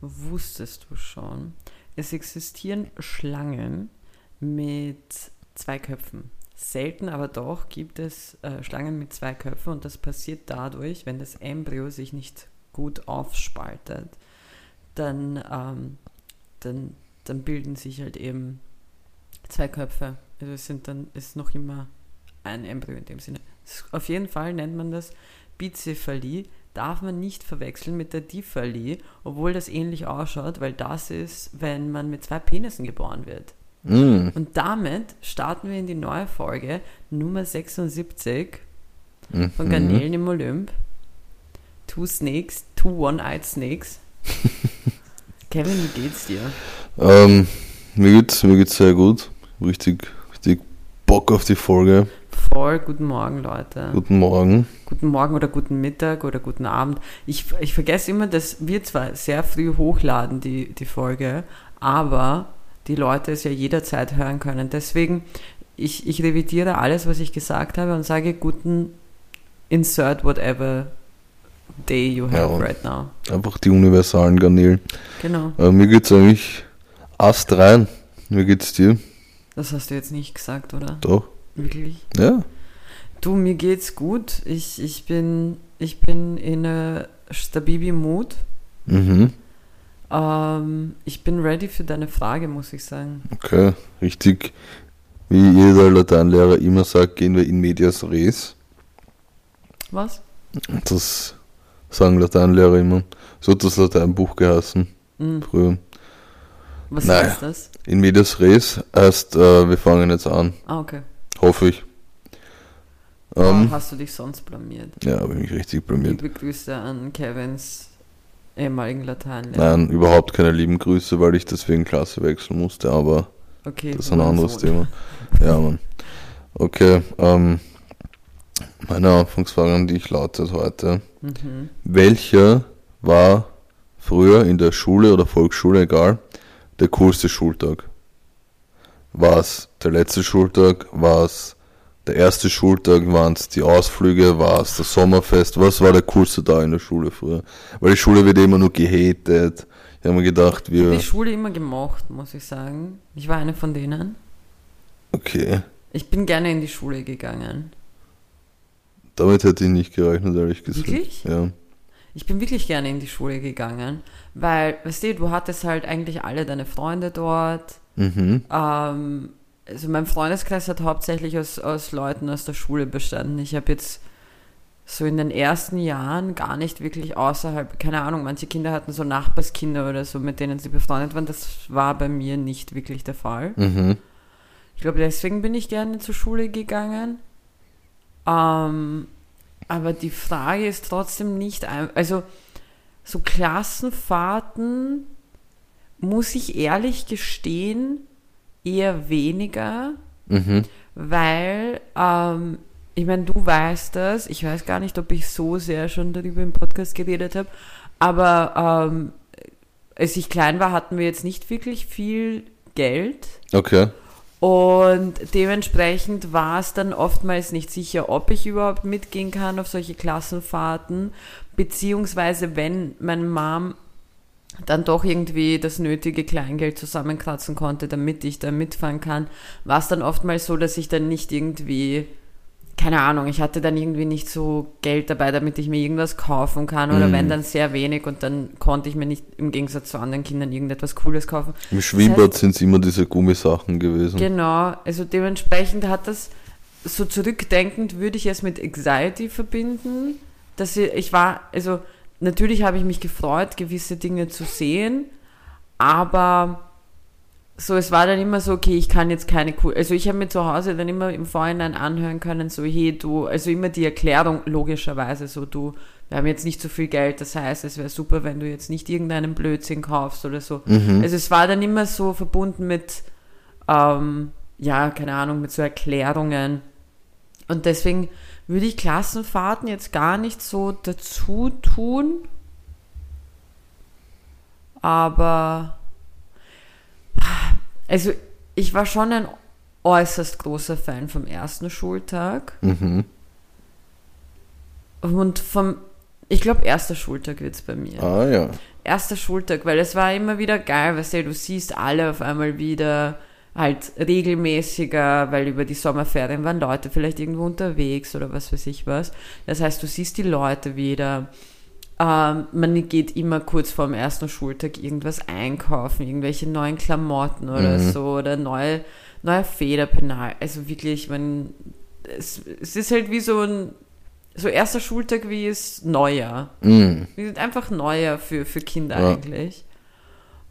wusstest du schon, es existieren Schlangen mit zwei Köpfen. Selten, aber doch gibt es äh, Schlangen mit zwei Köpfen und das passiert dadurch, wenn das Embryo sich nicht gut aufspaltet, dann, ähm, dann, dann bilden sich halt eben zwei Köpfe. Also es sind dann ist noch immer ein Embryo in dem Sinne. Auf jeden Fall nennt man das Bizephalie, darf man nicht verwechseln mit der Diphalie, obwohl das ähnlich ausschaut, weil das ist, wenn man mit zwei Penissen geboren wird. Mm. Und damit starten wir in die neue Folge Nummer 76 von Mhm. Garnelen im Olymp. Two Snakes, two One-Eyed Snakes. Kevin, wie geht's dir? Ähm, mir geht's, mir geht's sehr gut. Richtig Bock auf die Folge. Voll, guten Morgen, Leute. Guten Morgen. Guten Morgen oder guten Mittag oder guten Abend. Ich, ich vergesse immer, dass wir zwar sehr früh hochladen, die, die Folge, aber die Leute es ja jederzeit hören können. Deswegen, ich, ich revidiere alles, was ich gesagt habe und sage guten Insert whatever day you have Ja. right now. Einfach die universalen Garnelen. Genau. Äh, mir geht's eigentlich ast rein. Wie geht's dir? Das hast du jetzt nicht gesagt, oder? Doch. Wirklich? Ja. Du, mir geht's gut. Ich, ich, bin, ich bin in a stabibi Mood. Mhm. Ähm, ich bin ready für deine Frage, muss ich sagen. Okay. Richtig. Wie jeder Lateinlehrer immer sagt, gehen wir in medias res. Was? Das sagen Lateinlehrer immer. So hat das Lateinbuch geheißen Hm, früher. Was Naja. heißt das? In medias res heißt, äh, wir fangen jetzt an. Ah, okay. Hoffe ich. Ähm, hast du dich sonst blamiert? ja, habe ich mich richtig blamiert. Liebe Grüße an Kevins ehemaligen Lateinlehrer. Nein, überhaupt keine lieben Grüße, weil ich deswegen Klasse wechseln musste, aber Okay, das ist ein anderes Sohn. Thema. Ja, Mann. Okay, ähm, meine Anfangsfrage an dich lautet heute. Mhm. Welcher war früher in der Schule oder Volksschule, egal, der coolste Schultag? War es der letzte Schultag? War es der erste Schultag? Waren es die Ausflüge? War es das Sommerfest? Was war der coolste Tag in der Schule früher? Weil die Schule wird immer nur gehatet. Ich habe mir gedacht, Ich habe wir... die Schule immer gemocht, muss ich sagen. Ich war eine von denen. Okay, Ich bin gerne in die Schule gegangen. damit hätte ich nicht gerechnet, ehrlich gesagt. Wirklich? Ja. Ich bin wirklich gerne in die Schule gegangen, weil, weißt du, du hattest halt eigentlich alle deine Freunde dort. Mhm. Ähm, also mein Freundeskreis hat hauptsächlich aus, aus Leuten aus der Schule bestanden. Ich habe jetzt so in den ersten Jahren gar nicht wirklich außerhalb, keine Ahnung, manche Kinder hatten so Nachbarskinder oder so, mit denen sie befreundet waren. Das war bei mir nicht wirklich der Fall. Mhm. Ich glaube, deswegen bin ich gerne zur Schule gegangen. Ähm, aber die Frage ist trotzdem nicht, also so Klassenfahrten, muss ich ehrlich gestehen, eher weniger, Mhm. weil, ähm, ich meine, du weißt das, ich weiß gar nicht, ob ich so sehr schon darüber im Podcast geredet habe, aber ähm, als ich klein war, hatten wir jetzt nicht wirklich viel Geld. Okay. Und dementsprechend war es dann oftmals nicht sicher, ob ich überhaupt mitgehen kann auf solche Klassenfahrten, beziehungsweise wenn meine Mom dann doch irgendwie das nötige Kleingeld zusammenkratzen konnte, damit ich da mitfahren kann, war es dann oftmals so, dass ich dann nicht irgendwie, keine Ahnung, ich hatte dann irgendwie nicht so Geld dabei, damit ich mir irgendwas kaufen kann oder Mhm. wenn dann sehr wenig und dann konnte ich mir nicht im Gegensatz zu anderen Kindern irgendetwas Cooles kaufen. Im Schwimmbad sind es immer diese Gummisachen gewesen. Genau, also dementsprechend hat das, so zurückdenkend würde ich es mit Anxiety verbinden, dass ich, ich war, also natürlich habe ich mich gefreut, gewisse Dinge zu sehen, aber so, es war dann immer so, okay, ich kann jetzt keine cool, also ich habe mir zu Hause dann immer im Vorhinein anhören können, so, hey, du, also immer die Erklärung, logischerweise, so, du, wir haben jetzt nicht so viel Geld, das heißt, es wäre super, wenn du jetzt nicht irgendeinen Blödsinn kaufst oder so. Mhm. Also es war dann immer so verbunden mit, ähm, ja, keine Ahnung, mit so Erklärungen. Und deswegen würde ich Klassenfahrten jetzt gar nicht so dazu tun. Aber, also ich war schon ein äußerst großer Fan vom ersten Schultag. Mhm. Und vom Ich glaube, erster Schultag wird's bei mir. Ah ja. Erster Schultag, weil es war immer wieder geil, weißt du, du siehst alle auf einmal wieder halt regelmäßiger, weil über die Sommerferien waren Leute vielleicht irgendwo unterwegs oder was weiß ich was. Das heißt, du siehst die Leute wieder. Ähm, man geht immer kurz vor dem ersten Schultag irgendwas einkaufen, irgendwelche neuen Klamotten oder Mhm. so oder neue, neue Federpenal. Also wirklich, man, es, es ist halt wie so ein, so erster Schultag wie es Neujahr. Mm. Wir sind einfach neuer für, für Kinder Ja. eigentlich.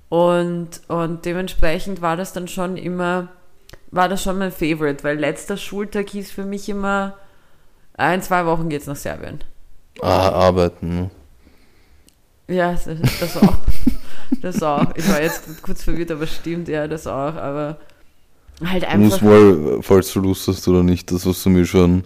Und, und dementsprechend war das dann schon immer, war das schon mein Favorite, weil letzter Schultag hieß für mich immer, "Ah, in zwei Wochen geht's nach Serbien. Ah, arbeiten. Ja, das, auch. Das auch. Ich war jetzt kurz verwirrt, aber stimmt, ja, das auch. Aber halt Du musst einfach. mal, falls du Lust hast oder nicht, das, was du mir schon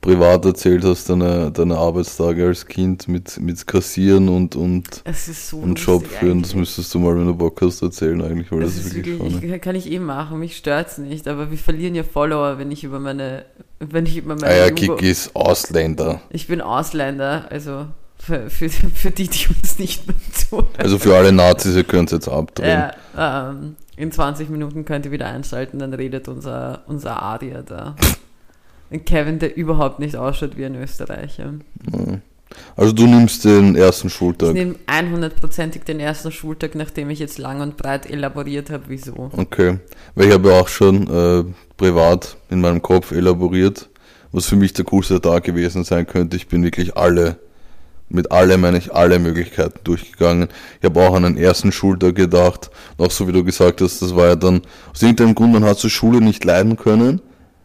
privat erzählt hast, deine, deine Arbeitstage als Kind mit, mit Kassieren und, und, Es so und Job führen, das müsstest du mal, wenn du Bock hast, erzählen eigentlich, weil das, Das ist wirklich wirklich, ich, kann ich eh machen, mich stört's nicht, aber wir verlieren ja Follower, wenn ich über meine, wenn ich über meine Ah ja, Kiki ist Ausländer. Ich bin Ausländer, also für, für, für die, die uns nicht mehr zuhören. Also für alle Nazis, ihr könnt jetzt abdrehen. ja, ähm, in 20 Minuten könnt ihr wieder einschalten, dann redet unser, unser Adier da. Ein Kevin, der überhaupt nicht ausschaut wie ein Österreicher. Ja. Also du nimmst den ersten Ich Schultag. nehme 100%ig den ersten Schultag, nachdem ich jetzt lang und breit elaboriert habe, wieso. Okay. Weil ich habe ja auch schon äh, privat in meinem Kopf elaboriert, was für mich der coolste Tag gewesen sein könnte. Ich bin wirklich alle, mit alle meine ich alle Möglichkeiten durchgegangen. Ich habe auch an den ersten Schultag gedacht, auch so wie du gesagt hast, das war ja dann, aus irgendeinem Grund, man hat zur Schule nicht leiden können,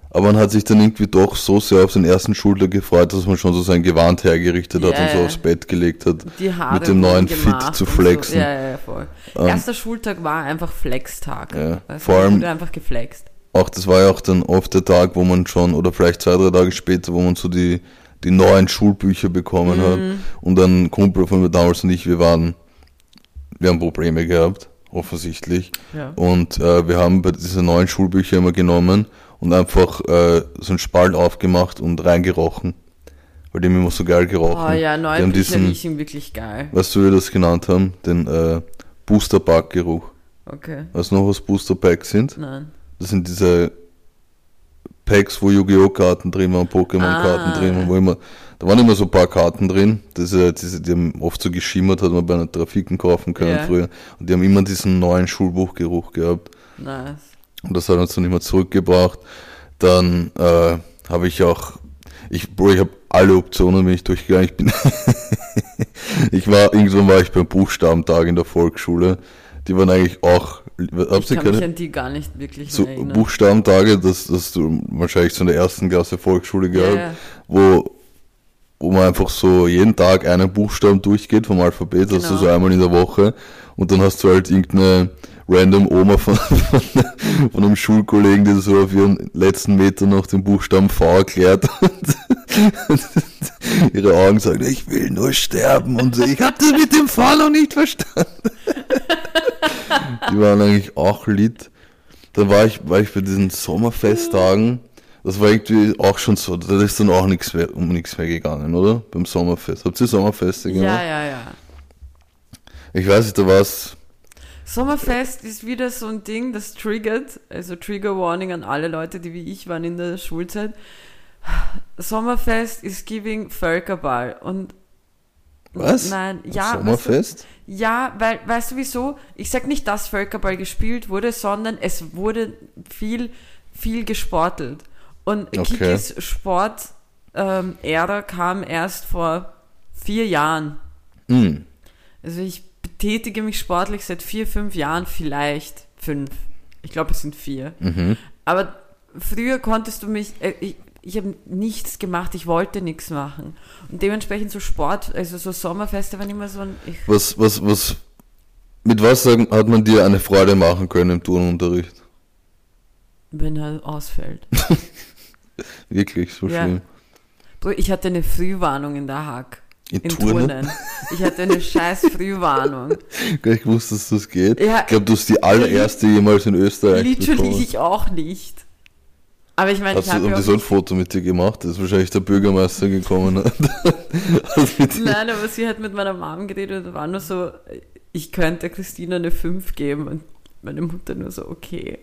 aber man hat sich dann irgendwie doch so sehr auf den ersten Schultag gefreut, dass man schon so sein Gewand hergerichtet hat Ja, und so aufs Bett gelegt hat. Mit dem neuen Fit zu flexen. So. Ja, ja, ja, voll. Ähm, Erster Schultag war einfach Flextag. Ja, Weißt vor allem- einfach geflext. auch das war ja auch dann oft der Tag, wo man schon, oder vielleicht zwei, drei Tage später, wo man so die, die neuen Schulbücher bekommen hat. Und ein Kumpel von mir damals und ich, wir waren, wir haben Probleme gehabt, offensichtlich. Ja. Und äh, wir haben bei diese neuen Schulbücher immer genommen und einfach äh, so einen Spalt aufgemacht und reingerochen. Weil die haben immer so geil gerochen. Oh ja, die neue haben Bücher diesen, riechen wirklich geil. weißt du, wie wir das genannt haben? Den äh, Booster-Pack-Geruch. Okay. Weißt du noch, was Booster-Packs sind? Nein. Das sind diese Packs, wo Yu-Gi-Oh! Karten drin waren, Pokémon-Karten Ah. drin waren, wo immer, da waren immer so ein paar Karten drin, diese, diese, die haben oft so geschimmert, hat man bei einer Trafiken kaufen können Ja. früher. Und die haben immer diesen neuen Schulbuchgeruch gehabt. Nice. Und das hat uns dann immer zurückgebracht. Dann äh, habe ich auch, ich, Bro, ich habe alle Optionen bin ich durchgegangen. Ich bin, ich war, irgendwann war ich beim Buchstabentag in der Volksschule. Die waren eigentlich auch, Ich kann mich keine? an die gar nicht wirklich so erinnern. Buchstabentage, das, das du wahrscheinlich so in der ersten Klasse Volksschule ja, gehabt, ja. wo, wo man einfach so jeden Tag einen Buchstaben durchgeht vom Alphabet, das hast du Genau. so einmal in der Woche und dann hast du halt irgendeine random Oma von, von, von einem Schulkollegen, die so auf ihren letzten Meter noch den Buchstaben V erklärt und ihre Augen sagen, ich will nur sterben und so, ich habe das mit dem V noch nicht verstanden. Die waren eigentlich auch lit. Dann war ich, war ich bei diesen Sommerfesttagen. Das war irgendwie auch schon so, da ist dann auch nichts mehr, um nichts mehr gegangen, oder? Beim Sommerfest. Habt ihr Sommerfeste gemacht? ja, ja, ja. Ich weiß nicht, da war es. Sommerfest ist wieder so ein Ding, das triggert, also Trigger Warning an alle Leute, die wie ich waren in der Schulzeit. Sommerfest ist giving Völkerball und Was? Nein, ja, Sommerfest? Weißt du, ja, weil, weißt du wieso? Ich sag nicht, dass Völkerball gespielt wurde, sondern es wurde viel, viel gesportelt. Und Okay. Kikis Sport-Ära kam erst vor vier Jahren. Hm. Also ich betätige mich sportlich seit vier, fünf Jahren, vielleicht fünf. Ich glaube, es sind vier. Mhm. Aber früher konntest du mich, äh, ich, ich habe nichts gemacht, ich wollte nichts machen. Und dementsprechend so Sport, also so Sommerfeste waren immer so ein, ich, Was, was, was, mit was hat man dir eine Freude machen können im Turnunterricht? wenn er ausfällt. Wirklich, so Ja. schlimm. Ich hatte eine Frühwarnung in der Hack. In In Turnen? Turnen. Ich hatte eine scheiß Frühwarnung. Nicht gewusst, dass das geht. Ja. ich glaube, du hast die allererste jemals in Österreich Literally bekommen. ich auch nicht. Aber ich meine, ich habe haben die so ein Foto mit dir gemacht? Ist wahrscheinlich der Bürgermeister gekommen. mit dir- Nein, aber sie hat mit meiner Mom geredet und war nur so, ich könnte Christina eine 5 geben und meine Mutter nur so, okay.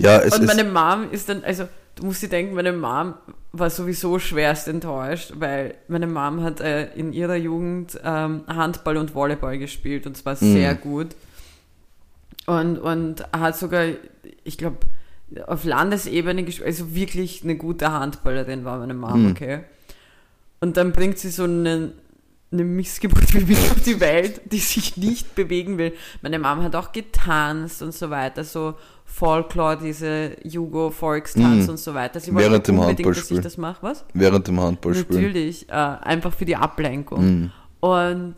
ja, es und meine Mom ist dann, also du musst dir denken, meine Mom war sowieso schwerst enttäuscht, weil meine Mom hat äh, in ihrer Jugend ähm, Handball und Volleyball gespielt und zwar Mhm. sehr gut. Und, und hat sogar, ich glaube, auf Landesebene gespielt, also wirklich eine gute Handballerin war meine Mom, Mhm. okay. Und dann bringt sie so eine, eine Missgeburt wie mich auf die Welt, die sich nicht bewegen will. Meine Mom hat auch getanzt und so weiter, so Folklore, diese Jugo-Volkstanz Mhm. und so weiter. Sie Während dem unbedingt, dass ich Handballspiel. das mache, was? während dem Handballspielen. Natürlich, äh, einfach für die Ablenkung. Mhm. Und,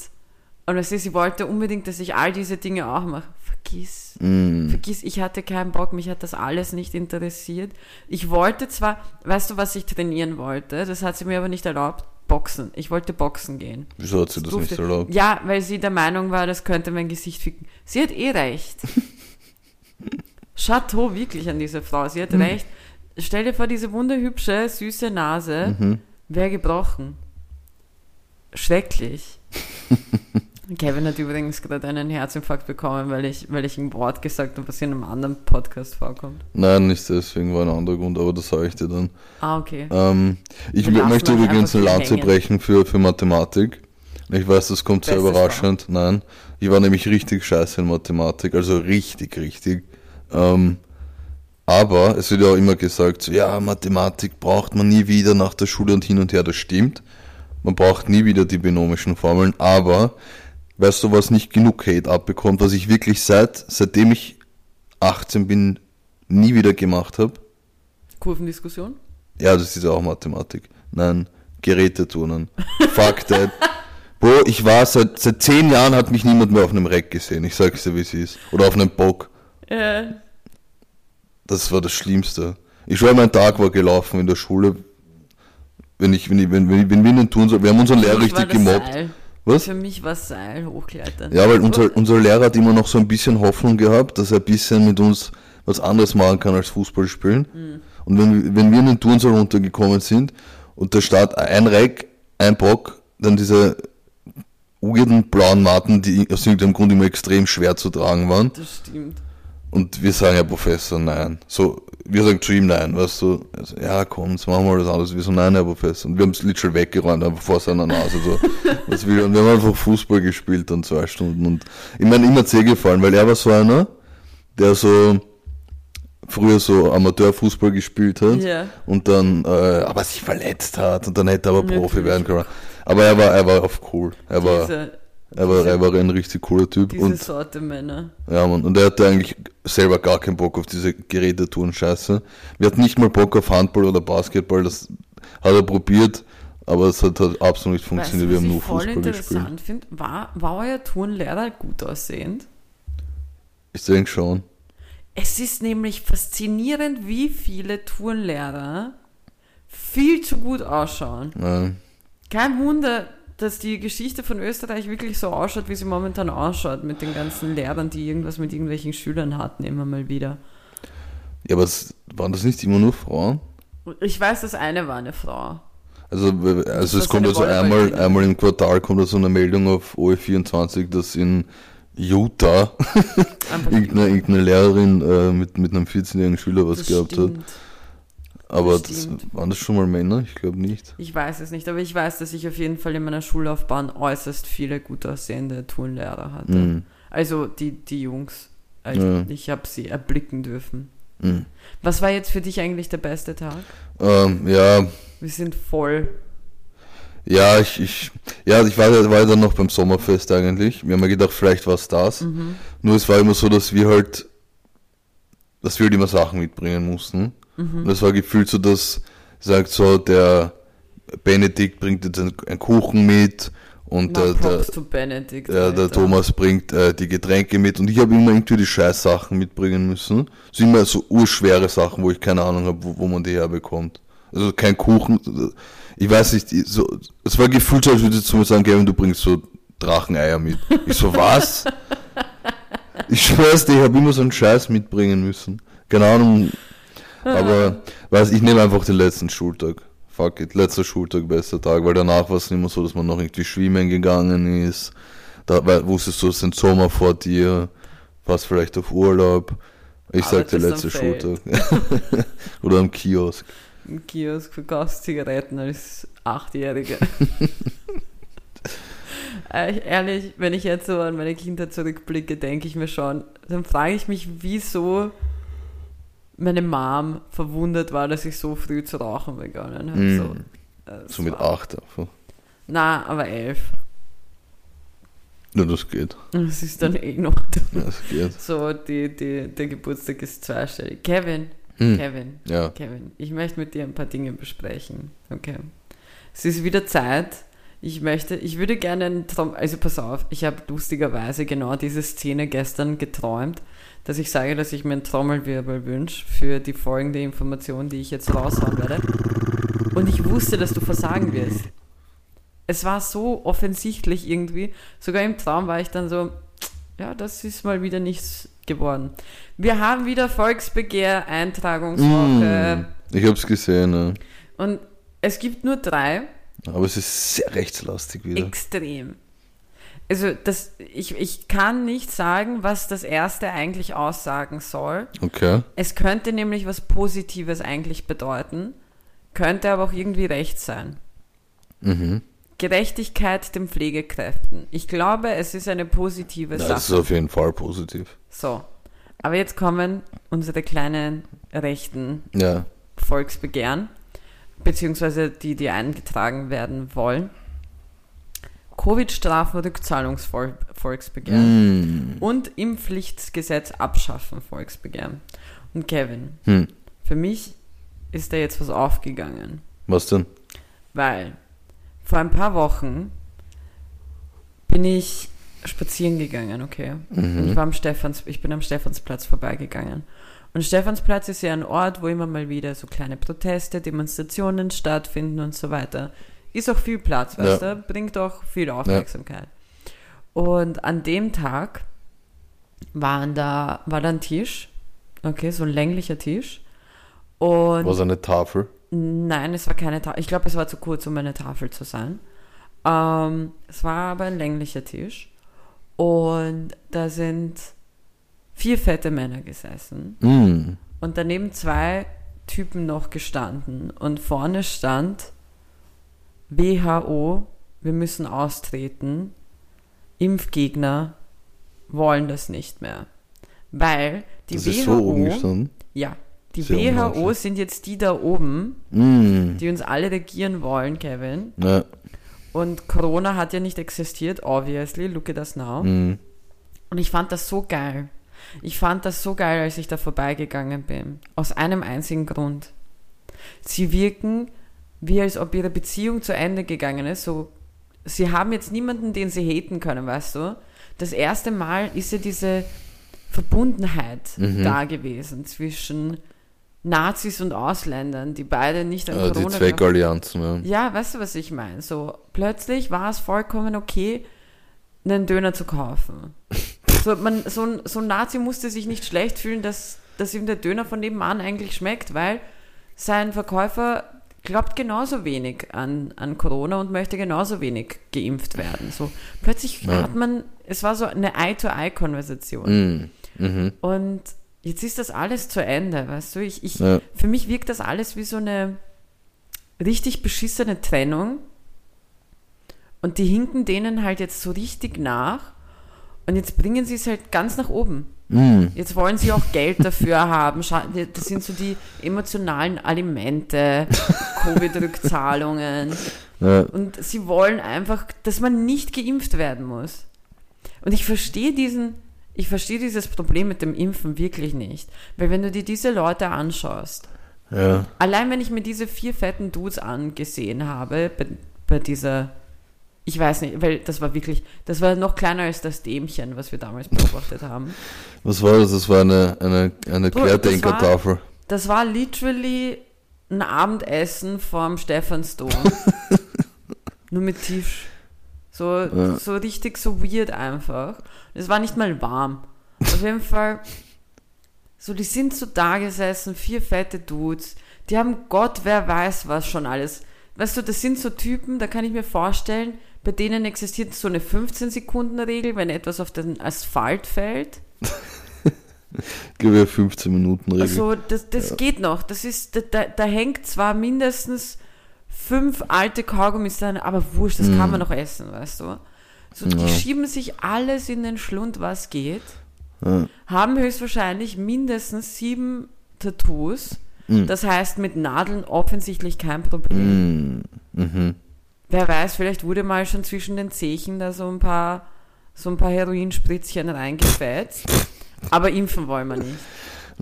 und weißt du, sie wollte unbedingt, dass ich all diese Dinge auch mache. Vergiss. Mhm. Vergiss, ich hatte keinen Bock, mich hat das alles nicht interessiert. Ich wollte zwar, weißt du, was ich trainieren wollte? Das hat sie mir aber nicht erlaubt. Boxen. Ich wollte boxen gehen. Wieso hat sie das durfte- nicht erlaubt? Ja, weil sie der Meinung war, das könnte mein Gesicht ficken. Sie hat eh recht. Chateau wirklich an diese Frau. Sie hat recht. Stell dir vor, diese wunderhübsche, süße Nase Mhm. wäre gebrochen. Schrecklich. Kevin hat übrigens gerade einen Herzinfarkt bekommen, weil ich, weil ich ein Wort gesagt habe, was in einem anderen Podcast vorkommt. Nein, nicht deswegen, war ein anderer Grund, aber das sage ich dir dann. Ah, okay. Ähm, ich lassen möchte übrigens eine Lanze hängen. brechen für, für Mathematik. Ich weiß, das kommt sehr Bestes überraschend. Nein, ich war nämlich richtig scheiße in Mathematik, also richtig, richtig. Ähm, aber es wird ja auch immer gesagt, so, ja, Mathematik braucht man nie wieder nach der Schule und hin und her. Das stimmt. Man braucht nie wieder die binomischen Formeln, aber weißt du, was nicht genug Hate abbekommt, was ich wirklich seit, seitdem ich 18 bin, nie wieder gemacht habe? Kurvendiskussion? Ja, das ist ja auch Mathematik. Nein, Geräteturnen. Fuck that. Bro, ich war seit, seit zehn Jahren hat mich niemand mehr auf einem Reck gesehen. Ich sag's dir, wie es ist. Oder auf einem Bock. Äh, Das war das Schlimmste. Ich schwör, mein Tag war gelaufen in der Schule. Wenn ich, wenn ich, wenn, wenn, wenn wir einen tun soll, wir haben unseren Lehrer richtig gemobbt. Seil. Was? Für mich war Seil hochklettern. Ja, weil unser, unser Lehrer hat immer noch so ein bisschen Hoffnung gehabt, dass er ein bisschen mit uns was anderes machen kann als Fußball spielen. Und wenn, wir- wenn wir in den Turnsaal runtergekommen sind und da stand ein Reck, ein Bock, dann diese weirden blauen Matten, die aus irgendeinem Grund immer extrem schwer zu tragen waren. Das stimmt. Und wir sagen ja Professor, nein. So, wir sagen zu ihm nein, weißt du, also, ja komm, jetzt machen wir das anders. Wir so, nein, Herr Professor. Und wir haben es literally weggeräumt, einfach vor seiner Nase, so. was will. Und wir haben einfach Fußball gespielt dann zwei Stunden. Und ich meine, ihm hat's eh gefallen, weil er war so einer, der so früher so Amateurfußball gespielt hat Ja. und dann, äh, aber sich verletzt hat und dann hätte er aber Profi werden können. Aber er war, er war auf cool. Er war, Diese, er war, er war ein richtig cooler Typ. diese und Sorte Männer. ja, Mann. Und er hatte eigentlich selber gar keinen Bock auf diese Gerätetouren-Scheiße. Wir hatten nicht mal Bock auf Handball oder Basketball. Das hat er probiert, aber es hat, hat absolut nicht funktioniert. weißt Wir was haben nur ich voll Fußball gespielt. interessant finde? War, war euer Turnlehrer gut aussehend? Ich denke schon. Es ist nämlich faszinierend, wie viele Turnlehrer viel zu gut ausschauen. Nein. Kein Wunder, dass die Geschichte von Österreich wirklich so ausschaut, wie sie momentan ausschaut, mit den ganzen Lehrern, die irgendwas mit irgendwelchen Schülern hatten, immer mal wieder. Ja, aber es, waren das nicht immer nur Frauen? Ich weiß, das eine war eine Frau. Also, also war es kommt also einmal, einmal im Quartal kommt also eine Meldung auf OE24, dass in Utah irgendeine, irgendeine Lehrerin äh, mit, mit einem 14-jährigen Schüler was das gehabt hat. Aber das waren das schon mal Männer? Ich glaube nicht. Ich weiß es nicht, aber ich weiß, dass ich auf jeden Fall in meiner Schullaufbahn äußerst viele gut aussehende Turnlehrer hatte. Mhm. Also die, die Jungs. Ich, Ja. ich habe sie erblicken dürfen. Mhm. Was war jetzt für dich eigentlich der beste Tag? Ähm, ja, Wir sind voll. Ja, ich, ich, ja, ich war, ja- war dann noch beim Sommerfest eigentlich. Wir haben ja gedacht, vielleicht war es das. Mhm. Nur es war immer so, dass wir halt, dass wir halt immer Sachen mitbringen mussten. Mhm. Und es war gefühlt so, dass, sagt so, der Benedikt bringt jetzt einen, Kuchen mit und der, der, Benedict. der, der. Thomas bringt äh, die Getränke mit und ich habe immer irgendwie die Scheißsachen mitbringen müssen. So immer so urschwere Sachen, wo ich keine Ahnung habe, wo, wo man die herbekommt. Also kein Kuchen. Ich weiß nicht, ich- so, es war gefühlt so, als würde ich zu mir sagen, Gavin, du bringst so Dracheneier mit. Ich so, was? Ich schwör's dir, ich habe immer so einen Scheiß mitbringen müssen. Keine Ahnung. Aber weiß, ich nehme einfach den letzten Schultag. Fuck it, letzter Schultag, bester Tag, weil danach war es nicht mehr so, dass man noch irgendwie schwimmen gegangen ist. Da weil, wusstest du, es ist Sommer vor dir, warst vielleicht auf Urlaub. Ich sag der letzte. Schultag. Oder am Kiosk. Im Kiosk verkaufst Zigaretten als Achtjährige. Äh, ich- Ehrlich, wenn ich jetzt so an meine Kindheit zurückblicke, denke ich mir schon, dann frage ich mich, wieso meine Mom verwundert war, dass ich so früh zu rauchen begonnen habe. Mm. So, äh, So mit war- acht einfach. Na, aber elf. Ja, das geht. Das ist dann eh noch. Ja, das geht. So, die, die, der Geburtstag ist zweistellig. Kevin, Hm. Kevin, Ja. Kevin, ich möchte mit dir ein paar Dinge besprechen. Okay. Es ist wieder Zeit. Ich möchte, ich würde gerne einen Traum, also pass auf, ich habe lustigerweise genau diese Szene gestern geträumt, dass ich sage, dass ich mir einen Trommelwirbel wünsche für die folgende Information, die ich jetzt raushauen werde. Und ich wusste, dass du versagen wirst. Es war so offensichtlich irgendwie. Sogar im Traum war ich dann so, ja, das ist mal wieder nichts geworden. Wir haben wieder Volksbegehr, Eintragungswoche. Mm. Ich hab's gesehen, ja. Und es gibt nur drei. aber es ist sehr rechtslastig wieder. Extrem. Also das, ich, ich kann nicht sagen, was das erste eigentlich aussagen soll. Okay. Es könnte nämlich was Positives eigentlich bedeuten, könnte aber auch irgendwie recht sein. Mhm. Gerechtigkeit den Pflegekräften. Ich glaube, es ist eine positive Ja, das ist Sache. auf jeden Fall positiv. So, aber jetzt kommen unsere kleinen rechten Ja. Volksbegehren, beziehungsweise die, die eingetragen werden wollen. Covid-Strafen-Rückzahlungsvolksbegehren Mm. und Impfpflichtgesetz abschaffen Volksbegehren. Und Kevin, Hm. für mich ist da jetzt was aufgegangen, Was denn? weil vor ein paar Wochen bin ich spazieren gegangen, okay? Und ich Mhm. war am Stephans, ich bin am Stephansplatz vorbeigegangen. Und Stephansplatz ist ja ein Ort, wo immer mal wieder so kleine Proteste, Demonstrationen stattfinden und so weiter. Ist auch viel Platz, weißt Ja. du? Bringt auch viel Aufmerksamkeit. Und an dem Tag waren da, war da ein Tisch, okay, so ein länglicher Tisch. Und Was eine Tafel? Nein, es war keine Tafel. Ich glaube, es war zu kurz, um eine Tafel zu sein. Ähm, es war aber ein länglicher Tisch. Und da sind vier fette Männer gesessen. Mm. Und daneben zwei Typen noch gestanden. Und vorne stand WHO, wir müssen austreten. Impfgegner wollen das nicht mehr. Weil die Das WHO, ist so ja, die Sehr WHO sind jetzt die da oben, Mm. die uns alle regieren wollen, Kevin. Ja. Und Corona hat ja nicht existiert, obviously, look at us now. Mm. Und ich fand das so geil. Ich fand das so geil, als ich da vorbeigegangen bin. Aus einem einzigen Grund. Sie wirken, wie als ob ihre Beziehung zu Ende gegangen ist. So, sie haben jetzt niemanden, den sie haten können, weißt du? Das erste Mal ist ja diese Verbundenheit Mhm. da gewesen zwischen Nazis und Ausländern, die beide nicht an Also die Corona Zweckallianzen, ja. ja, weißt du, was ich meine? So, plötzlich war es vollkommen okay, einen Döner zu kaufen. So, man, so, ein, so ein Nazi musste sich nicht schlecht fühlen, dass, dass ihm der Döner von nebenan eigentlich schmeckt, weil sein Verkäufer glaubt genauso wenig an, an Corona und möchte genauso wenig geimpft werden. So, plötzlich Ja. hat man, es war so eine Eye-to-Eye-Konversation. Mm. Mhm. Und jetzt ist das alles zu Ende, weißt du? Ich, ich, Ja. Für mich wirkt das alles wie so eine richtig beschissene Trennung. Und die hinken denen halt jetzt so richtig nach. Und jetzt bringen sie es halt ganz nach oben. Mm. Jetzt wollen sie auch Geld dafür haben. Das sind so die emotionalen Alimente, Covid-Rückzahlungen. Ja. Und sie wollen einfach, dass man nicht geimpft werden muss. Und ich verstehe diesen, ich verstehe dieses Problem mit dem Impfen wirklich nicht. Weil wenn du dir diese Leute anschaust, ja. allein wenn ich mir diese vier fetten Dudes angesehen habe, bei, bei dieser, ich weiß nicht, weil das war wirklich, das war noch kleiner als das Dämchen, was wir damals beobachtet haben. Was war das? Das war eine, eine, eine Bro, das Querdenkertafel. Das war literally ein Abendessen vorm Stephansdom. Nur mit Tisch. So, Ja. so richtig so weird einfach. Es war nicht mal warm. Auf jeden Fall So, die sind so da gesessen, vier fette Dudes. Die haben Gott, wer weiß was schon alles. Weißt du, das sind so Typen, da kann ich mir vorstellen, bei denen existiert so eine 15-Sekunden-Regel, wenn etwas auf den Asphalt fällt. Gib mir 15 Minuten Regel. Also, das, das geht noch. Das ist, da, da, hängt zwar mindestens fünf alte Kaugummis dran, aber wurscht, das kann man noch essen, weißt du. So, die Ja. schieben sich alles in den Schlund, was geht, Ja. haben höchstwahrscheinlich mindestens sieben Tattoos. Das heißt, mit Nadeln offensichtlich kein Problem. Mm, mhm. Wer weiß, vielleicht wurde mal schon zwischen den Zechen da so ein paar, so ein paar Heroinspritzchen reingefetzt. Aber impfen wollen wir nicht.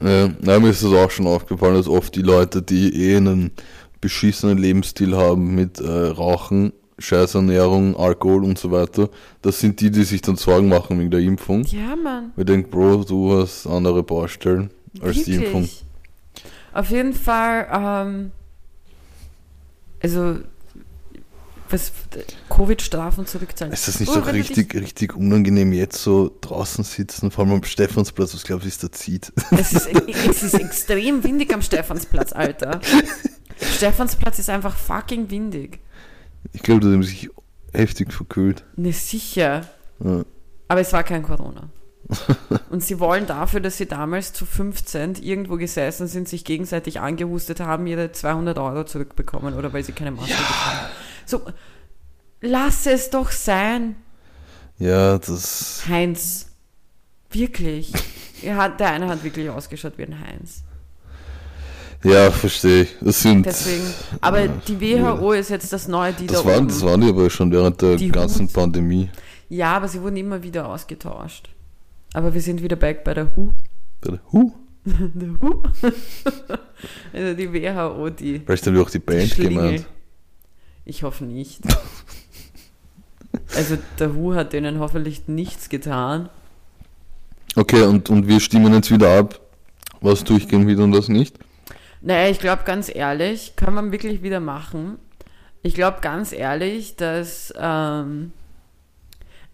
Ja, na, mir ist das auch schon aufgefallen, dass oft die Leute, die eh einen beschissenen Lebensstil haben mit äh, Rauchen, Scheißernährung, Alkohol und so weiter, das sind die, die sich dann Sorgen machen wegen der Impfung. Ja, Mann. Ich denke, Bro, du hast andere Baustellen als die Impfung. Wirklich. Auf jeden Fall, ähm, also, was, Covid-Strafen zurückzahlen. Ist das nicht Oh, so wenn du richtig, richtig unangenehm, jetzt so draußen sitzen, vor allem am Stephansplatz, was glaubst du, ist da zieht? Dich, es, ist, es ist extrem windig am Stephansplatz, Alter. Stephansplatz ist einfach fucking windig. Ich glaube, da haben sich heftig verkühlt. Ne, sicher. Ja. Aber es war kein Corona. Und sie wollen dafür, dass sie damals zu 15 irgendwo gesessen sind, sich gegenseitig angehustet haben, ihre 200 Euro zurückbekommen oder weil sie keine Maske bekommen. So, lass es doch sein, Ja, das. Heinz. Wirklich. Hat, der eine hat wirklich ausgeschaut wie ein Heinz. Ja, verstehe ich. Das sind. Deswegen, aber die WHO ist jetzt das neue, die Das da waren, oben. das waren die aber schon während der Die ganzen Hut. Pandemie. Ja, aber sie wurden immer wieder ausgetauscht. Aber wir sind wieder back bei der WHO. Bei der Huh, Der WHO. also die WHO, die vielleicht haben wir auch die Band Schlingel. gemeint. Ich hoffe nicht. Also der WHO hat denen hoffentlich nichts getan. Okay, und, und wir stimmen jetzt wieder ab, was durchgehen wird und was nicht. Naja, ich glaube ganz ehrlich, kann man wirklich wieder machen. Ich glaube ganz ehrlich, dass, ähm,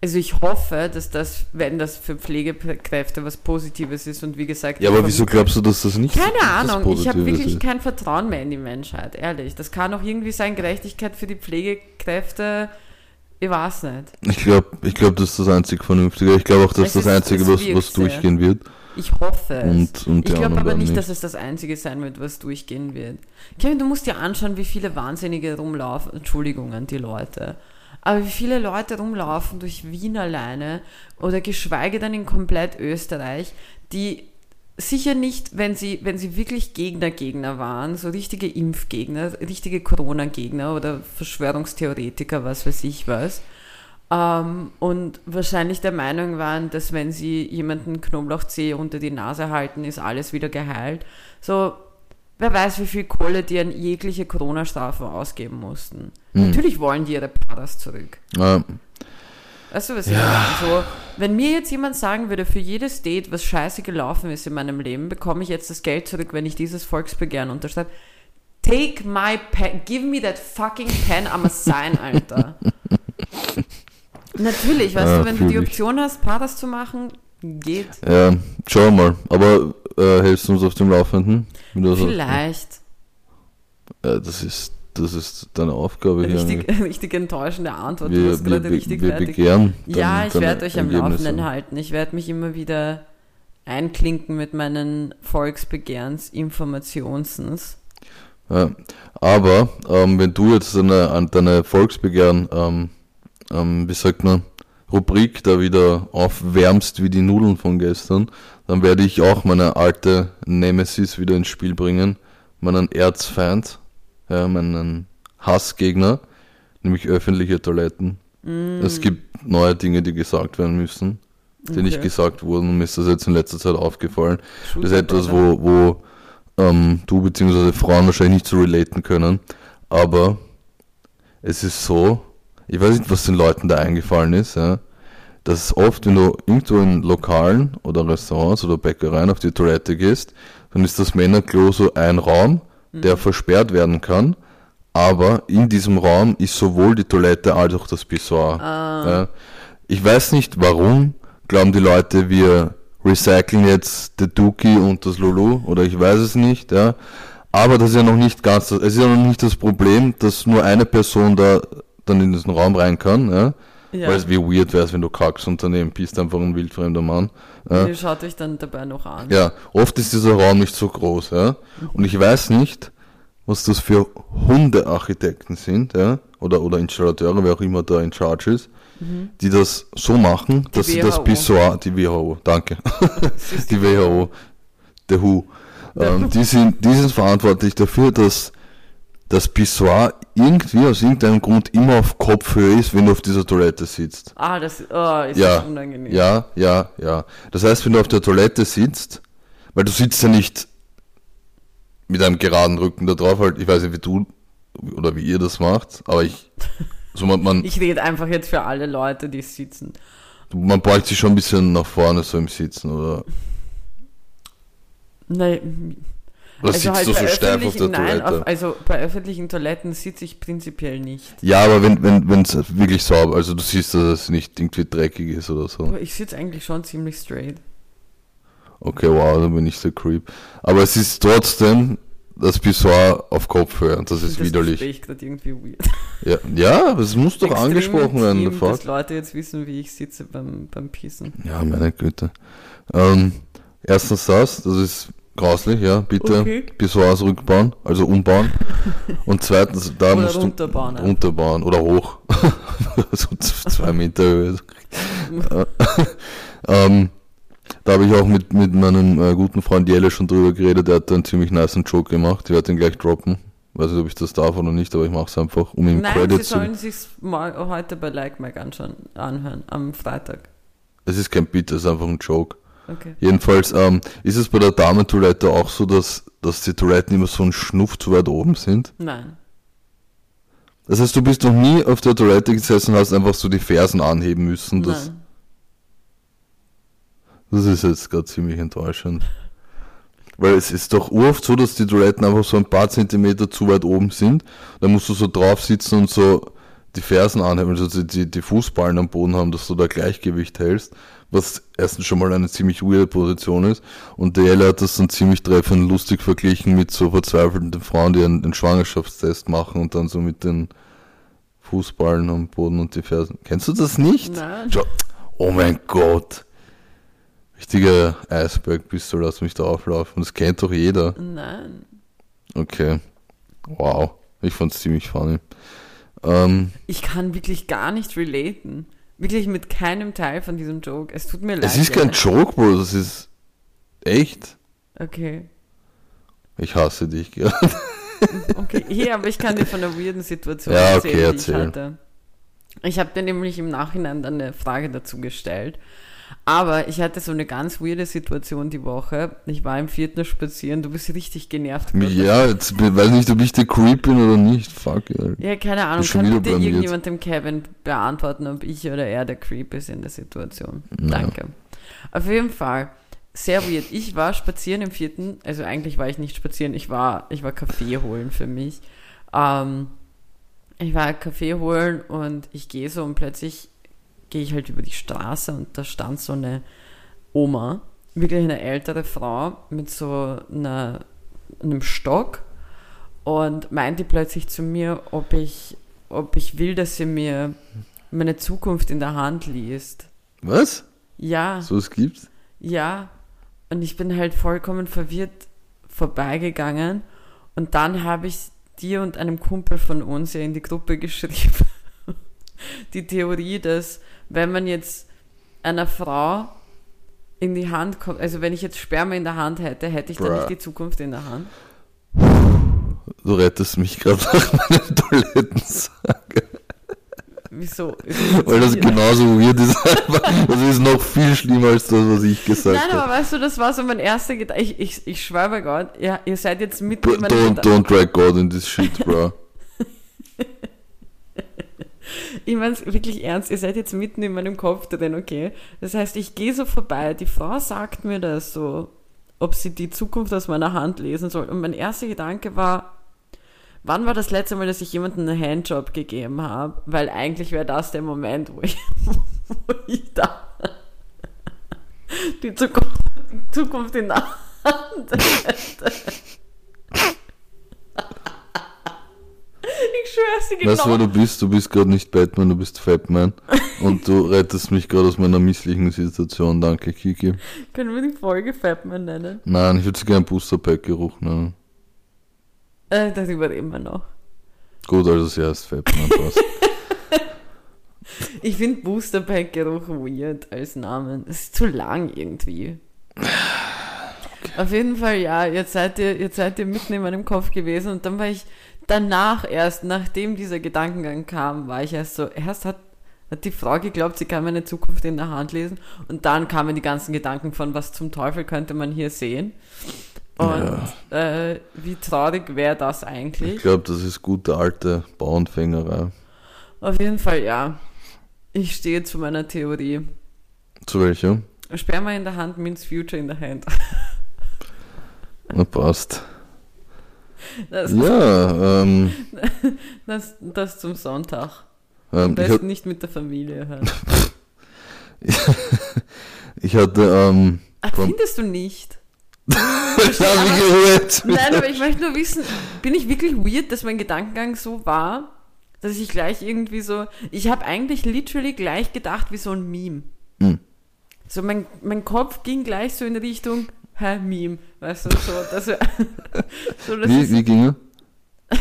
also ich hoffe, dass das, wenn das für Pflegekräfte was Positives ist und wie gesagt, Ja, aber wieso glaubst du, dass das nicht Keine was Ahnung, ich habe Positives wirklich ist? kein Vertrauen mehr in die Menschheit, ehrlich. Das kann auch irgendwie sein, Gerechtigkeit für die Pflegekräfte, ich weiß nicht. Ich glaube, ich glaub, das ist das einzig Vernünftige. Ich glaube auch, dass das ist Einzige, das was, was durchgehen wird. Ich hoffe es. Und, und ich glaube aber dann nicht, dass es das Einzige sein wird, was durchgehen wird. Kevin, du musst dir anschauen, wie viele Wahnsinnige rumlaufen. Entschuldigung an die Leute. Aber wie viele Leute rumlaufen durch Wien alleine oder geschweige denn in komplett Österreich, die sicher nicht, wenn sie, wenn sie wirklich Gegner, Gegner waren, so richtige Impfgegner, richtige Corona-Gegner oder Verschwörungstheoretiker, was weiß ich was, ähm, und wahrscheinlich der Meinung waren, dass wenn sie jemanden Knoblauchzehe unter die Nase halten, ist alles wieder geheilt. So, wer weiß, wie viel Kohle die an jegliche Corona-Strafe ausgeben mussten. Natürlich wollen die ihre Paras zurück. Ja, Weißt du, was ich meine? So, wenn mir jetzt jemand sagen würde, für jedes Date, was scheiße gelaufen ist in meinem Leben, bekomme ich jetzt das Geld zurück, wenn ich dieses Volksbegehren unterschreibe. Take my pen, give me that fucking pen, I'm a sign, Alter. Natürlich, weißt Ja, du, wenn du die. Option hast, Paras zu machen, geht. ja, schauen wir mal. Aber äh, hältst du uns auf dem Laufenden? Vielleicht. Ja, das ist, das ist deine Aufgabe hier. Richtig, richtig enttäuschende Antwort. du wir, hast wir, gerade richtig wir fertig. begehren. Ja, ich werde euch am. Laufenden halten. Ich werde mich immer wieder einklinken mit meinen Volksbegehrensinformationsens. Ja, aber ähm, wenn du jetzt deine, an deine Volksbegehren, ähm, ähm, wie sagt man, Rubrik da wieder aufwärmst wie die Nudeln von gestern, dann werde ich auch meine alte Nemesis wieder ins Spiel bringen, meinen Erzfeind, ja, meinen Hassgegner, nämlich öffentliche Toiletten. Es gibt neue Dinge, die gesagt werden müssen, die nicht Okay. gesagt wurden. Und mir ist das jetzt in letzter Zeit aufgefallen. Das ist etwas, wo, wo ähm, du bzw. Frauen wahrscheinlich nicht so relaten können. Aber es ist so, ich weiß nicht, was den Leuten da eingefallen ist, ja, dass oft, wenn du irgendwo in Lokalen oder Restaurants oder Bäckereien auf die Toilette gehst, dann ist das Männerklo so ein Raum, der versperrt werden kann, aber in diesem Raum ist sowohl die Toilette als auch das Pissoir. Ja. Ich weiß nicht, warum glauben die Leute, wir recyceln jetzt der Duki und das Lulu oder ich weiß es nicht, ja. Aber das ist ja noch nicht ganz, es ist ja noch nicht das Problem, dass nur eine Person da dann in diesen Raum rein kann, ja. Ja. Weil es wie weird wäre, wenn du kackst und daneben bist einfach ein wildfremder Mann. Ja. Ihr schaut euch dann dabei noch an. Ja, oft ist dieser Raum nicht so groß, ja. Und ich weiß nicht, was das für Hundearchitekten sind, ja, oder, oder Installateure, wer auch immer da in charge ist, die das so machen, dass sie das WHO. Pissoir, die WHO, danke, die WHO, der WHO, ähm, die sind, die sind verantwortlich dafür, dass das Pissoir irgendwie aus irgendeinem Grund immer auf Kopfhöhe ist, wenn du auf dieser Toilette sitzt. Ah, das oh, ist Ja, das unangenehm. ja, ja, ja. Das heißt, wenn du auf der Toilette sitzt, weil du sitzt ja nicht mit einem geraden Rücken da drauf, halt, ich weiß nicht, wie du oder wie ihr das macht, aber ich, so man, man, Ich rede einfach jetzt für alle Leute, die sitzen. man beugt sich schon ein bisschen nach vorne so im Sitzen, oder, Nein, oder sitzt du so steif auf der nein, Toilette? auf, also bei öffentlichen Toiletten sitze ich prinzipiell nicht. ja, aber wenn, wenn, wenn es wirklich sauber, also du siehst, dass es nicht irgendwie dreckig ist oder so. Aber ich sitze eigentlich schon ziemlich straight. Okay, wow, dann bin ich der Creep. Aber es ist trotzdem das Pissoir auf Kopfhöhe und das ist das widerlich. Gespräch gerade irgendwie weird. Ja, ja, es muss doch Extrem angesprochen werden, Fakt. dass Leute jetzt wissen, wie ich sitze beim, beim Pissen. Ja, meine Güte. Ähm, erstens das, das ist grauslich, ja, bitte Okay. Pissoirs rückbauen, also umbauen. Und zweitens, da Oder musst runterbauen du einfach. runterbauen oder hoch. so zwei Meter Höhe. ähm, da habe ich auch mit, mit meinem äh, guten Freund Jelle schon drüber geredet, der hat einen ziemlich niceen Joke gemacht. Ich werde den gleich droppen. Weiß nicht, ob ich das darf oder nicht, aber ich mache es einfach, um ihm Nein, Credit sie zu sollen sich heute bei Like Mike anschauen, anhören, am Freitag. Es ist kein Bit, es ist einfach ein Joke. Okay. Jedenfalls ähm, ist es bei der Damentoilette auch so, dass, dass die Toiletten immer so ein Schnuff zu weit oben sind. Nein. Das heißt, du bist noch nie auf der Toilette gesessen und hast einfach so die Fersen anheben müssen. Das, Nein. das ist jetzt gerade ziemlich enttäuschend. Weil es ist doch oft so, dass die Toiletten einfach so ein paar Zentimeter zu weit oben sind. Da musst du so drauf sitzen und so die Fersen anheben, also die, die, Fußballen am Boden haben, dass du da Gleichgewicht hältst. Was erstens schon mal eine ziemlich weirde Position ist. Und der Jelle hat das dann ziemlich treffend lustig verglichen mit so verzweifelten Frauen, die einen, einen Schwangerschaftstest machen und dann so mit den Fußballen am Boden und die Fersen. Kennst du das nicht? Nein. Oh mein Gott. Richtiger Eisberg bist du, lass mich da auflaufen. Das kennt doch jeder. Nein. Okay. Wow. Ich fand's ziemlich funny. Ähm, Ich kann wirklich gar nicht relaten. Wirklich mit keinem Teil von diesem Joke. Es tut mir leid. es ist kein Jelle. Joke, Bro, das ist echt. Okay. Ich hasse dich, ja. Okay. Hey, aber ich kann dir von einer weirden Situation Ja, okay, erzählen, die ich hatte. Ich habe dir nämlich im Nachhinein dann eine Frage dazu gestellt. Aber ich hatte so eine ganz weirde Situation die Woche. Ich war im Fitness spazieren. Du bist richtig genervt. gerade. Ja, jetzt weiß nicht, ob ich der Creep bin oder nicht. Fuck, ey. Ja, keine Ahnung. Kann bitte irgendjemand dem Kevin beantworten, ob ich oder er der Creep ist in der Situation? Ja. Danke. Auf jeden Fall, sehr weird. Ich war spazieren im vierten, also eigentlich war ich nicht spazieren, ich war, ich war Kaffee holen für mich. Ähm, ich war Kaffee holen und ich gehe so und plötzlich gehe ich halt über die Straße und da stand so eine Oma, wirklich eine ältere Frau mit so einer, einem Stock und meinte plötzlich zu mir, ob ich, ob ich will, dass sie mir meine Zukunft in der Hand liest. Was? Ja, So es gibt's? ja. Und ich bin halt vollkommen verwirrt vorbeigegangen und dann habe ich dir und einem Kumpel von uns ja in die Gruppe geschrieben. Die Theorie, dass wenn man jetzt einer Frau in die Hand kommt, also wenn ich jetzt Sperma in der Hand hätte, hätte ich dann Bruh. nicht die Zukunft in der Hand. Du rettest mich gerade nach meinem Toilettensack. Wieso? Das Weil das genauso weird ist. Das ist noch viel schlimmer als das, was ich gesagt Nein, habe. aber weißt du, das war so mein erster Gedanke. Ich, ich, ich schwöre bei Gott, ja, ihr seid jetzt mitten in Don't, don't drag God in this shit, bro. Ich meine es wirklich ernst, ihr seid jetzt mitten in meinem Kopf drin, okay? Das heißt, ich gehe so vorbei, die Frau sagt mir das so, ob sie die Zukunft aus meiner Hand lesen soll. Und mein erster Gedanke war, wann war das letzte Mal, dass ich jemandem einen Handjob gegeben habe? Weil eigentlich wäre das der Moment, wo ich, wo ich da. Die Zukunft, die Zukunft in der Hand. Ich schwör's dir genau. Weißt du, wer du bist? Du bist gerade nicht Batman, du bist Fatman. Und du rettest mich gerade aus meiner misslichen Situation. Danke, Kiki. Können wir die Folge Fatman nennen? Nein, ich würde sie gerne Booster Pack Geruch nennen. Äh, das überleben wir noch. Gut, also sie heißt Fatman. Passt. Ich finde Booster Pack Geruch weird als Namen. Es ist zu lang irgendwie. Auf jeden Fall, ja, jetzt seid ihr, jetzt seid ihr mitten in meinem Kopf gewesen und dann war ich danach erst, nachdem dieser Gedankengang kam, war ich erst so, erst hat, hat die Frau geglaubt, sie kann meine Zukunft in der Hand lesen und dann kamen die ganzen Gedanken von, was zum Teufel könnte man hier sehen. Und äh, wie traurig wäre das Ich eigentlich? glaube, das ist gute alte Bauernfängerei. Auf jeden Fall, ja. Ich stehe zu meiner Theorie. Zu welcher? Sperma in der Hand means future in the hand. Na, passt. Das, Ja, ähm, das, das zum Sonntag. ähm, Am ich, nicht mit der Familie hören. ich hatte, ähm, Ach, findest du nicht? das habe ich gehört. Nein, aber ich möchte nur wissen, bin ich wirklich weird, dass mein Gedankengang so war, dass ich gleich irgendwie so, ich habe eigentlich literally gleich gedacht wie so ein Meme. Hm. So mein, mein Kopf ging gleich so in Richtung, hä, Meme, weißt du, so, dass wir, so, das Wie, ist, wie ging er?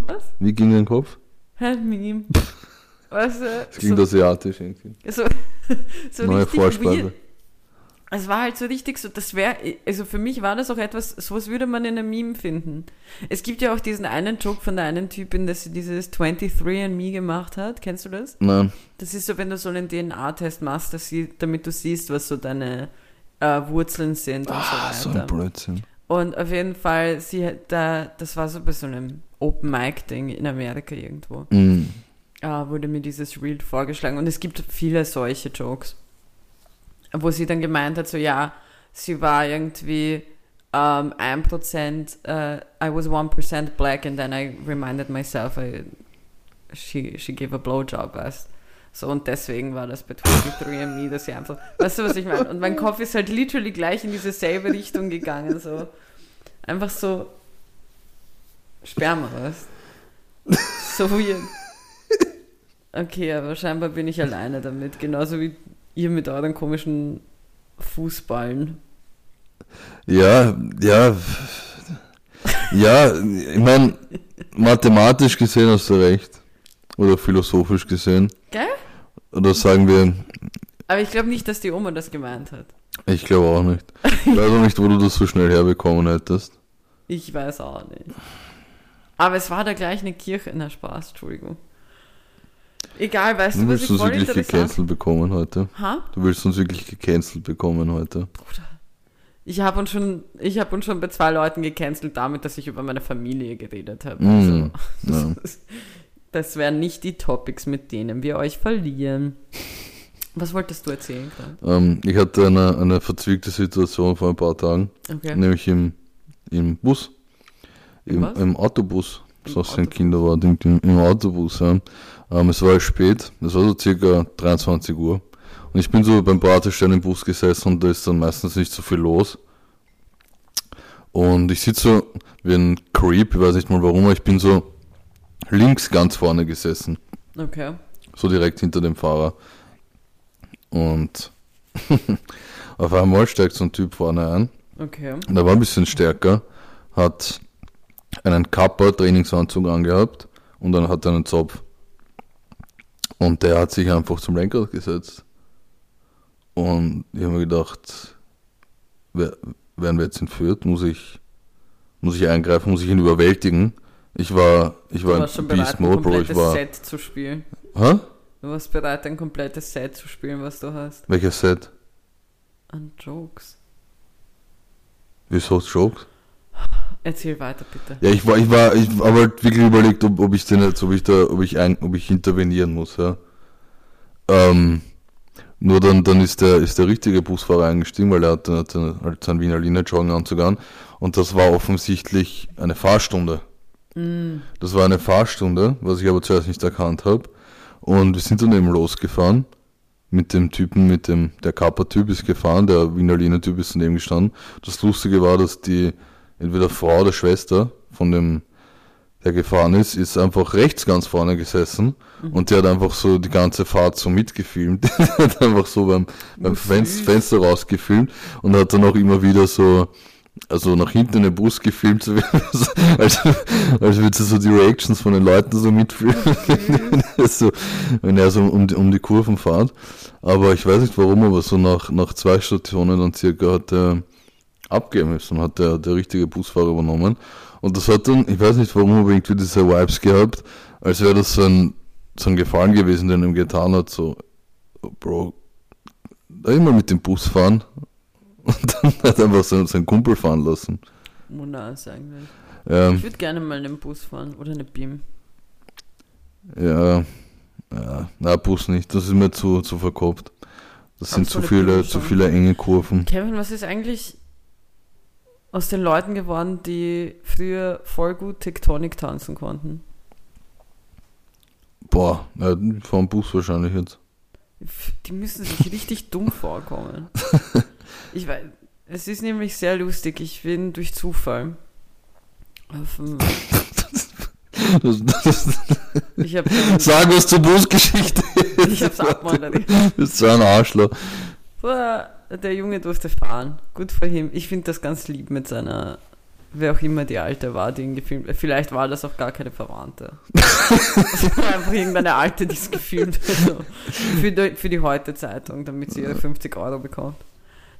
was? Wie ging dein Kopf? Hä, Meme. Weißt du, Das klingt so, asiatisch irgendwie. so, so Neue weird. Es war halt so richtig so, das wäre, also für mich war das auch etwas, sowas würde man in einem Meme finden. Es gibt ja auch diesen einen Joke von der einen Typin, dass sie dieses 23andMe gemacht hat. Kennst du das? Nein. Das ist so, wenn du so einen DNA-Test machst, dass sie, damit du siehst, was so deine äh, Wurzeln sind und Ah, so so weiter. ein Blödsinn. und auf jeden Fall, sie da, das war so bei so einem Open-Mic-Ding in Amerika irgendwo Mm. äh, wurde mir dieses Reel vorgeschlagen. Und es gibt viele solche Jokes, wo sie dann gemeint hat, so ja, sie war irgendwie ähm, 1%, äh, I was 1% black and then I reminded myself, I, she, she gave a blowjob, weißt so, und deswegen war das bei 23 and Me, dass sie einfach, weißt du, was ich meine? Und mein Kopf ist halt literally gleich in diese selbe Richtung gegangen, so, einfach so, Sperma, weißt So weird. Okay, aber scheinbar bin ich alleine damit. Genauso wie ihr mit euren komischen Fußballen. Ja, ja. Ja, ich meine, mathematisch gesehen hast du recht. Oder philosophisch gesehen. Gell? Oder sagen wir, Aber ich glaube nicht, dass die Oma das gemeint hat. ich glaube auch nicht. Ich weiß auch nicht, wo du das so schnell herbekommen hättest. Ich weiß auch nicht. Aber es war da gleich eine Kirche. Na, Spaß, Entschuldigung. Egal, weißt du, Du was willst ich uns voll wirklich gecancelt bekommen heute. Ha? Du willst uns wirklich gecancelt bekommen heute. Bruder. Ich habe uns schon, ich habe uns schon bei zwei Leuten gecancelt damit, dass ich über meine Familie geredet habe. Mm, Also, ja. Das wären nicht die Topics, mit denen wir euch verlieren. Was wolltest du erzählen gerade? Ähm, ich hatte eine, eine verzwickte Situation vor ein paar Tagen, Okay. nämlich im, im Bus, Im im, Autobus. Im So ein Autobus. Kinderwart im, im Autobus. Ja. Ähm, es war spät, es war so circa 23 Uhr. Und ich bin so beim Wartestellen im Bus gesessen und da ist dann meistens nicht so viel los. Und ich sitze so wie ein Creep, ich weiß nicht mal warum, aber ich bin so links ganz vorne gesessen. Okay. So direkt hinter dem Fahrer. Und auf einmal steigt so ein Typ vorne ein. Okay. Und er war ein bisschen stärker, hat einen Kappa Trainingsanzug angehabt und dann hat er einen Zopf. Und der hat sich einfach zum Lenkrad gesetzt. Und ich habe mir gedacht, wer- werden wir jetzt entführt? Muss ich, muss ich eingreifen? Muss ich ihn überwältigen? Ich war, ich Du war warst schon in bereit, Beast ein Mode, Bro. Ich war, Set zu spielen. hä? Du warst bereit, ein komplettes Set zu spielen, was du hast. Welches Set? An Jokes. Wieso Jokes? Erzähl weiter, bitte. Ja, ich war, ich war, ich habe halt wirklich überlegt, ob, ob ich den jetzt, ob ich da, ob ich ein, ob ich intervenieren muss, ja. Ähm, nur dann, dann ist der, ist der richtige Busfahrer eingestiegen, weil er hatte, hatte halt seinen Wiener Linie Joggenanzug an und das war offensichtlich eine Fahrstunde. Das war eine Fahrstunde, was ich aber zuerst nicht erkannt habe. Und wir sind dann eben losgefahren mit dem Typen, mit dem, der Kappa-Typ ist gefahren, der Wiener Typ ist daneben gestanden. Das Lustige war, dass die, entweder Frau oder Schwester von dem, der gefahren ist, ist einfach rechts ganz vorne gesessen mhm. und der hat einfach so die ganze Fahrt so mitgefilmt. der hat einfach so beim, beim Fenster rausgefilmt und hat dann auch immer wieder so, also nach hinten in den Bus gefilmt, so als, als würde sie so die Reactions von den Leuten so mitfilmen, okay. so, wenn er so um die, um die Kurven fährt. Aber ich weiß nicht warum, aber so nach, nach zwei Stationen dann circa hat er abgeben müssen, hat der, der richtige Busfahrer übernommen. Und das hat dann, ich weiß nicht warum, aber irgendwie diese Vibes gehabt, als wäre das so ein, so ein Gefallen gewesen, den er ihm getan hat, so, oh, Bro, da immer mit dem Bus fahren, und dann hat er einfach so, seinen Kumpel fahren lassen. Nice eigentlich. Ja. Ich würde gerne mal einen Bus fahren oder eine Beam. Ja, ja, na Bus nicht, das ist mir zu, zu verkopft. Das sind zu viele, zu viele enge Kurven. Kevin, was ist eigentlich aus den Leuten geworden, die früher voll gut Tektonik tanzen konnten? Boah, ja, vom Bus wahrscheinlich jetzt. Die müssen sich richtig dumm vorkommen. Ich weiß, es ist nämlich sehr lustig. Ich bin durch Zufall auf das, das, ich hab Sag was zur Busgeschichte. Ich hab's abmoderiert. Du bist so ein Arschloch. Der Junge durfte fahren. Gut für ihn. Ich finde das ganz lieb mit seiner, wer auch immer die Alte war, die ihn gefilmt hat. Vielleicht war das auch gar keine Verwandte. Es war einfach irgendeine Alte, die es gefilmt hat. Für die, für die Heute-Zeitung, damit sie ihre 50 Euro bekommt.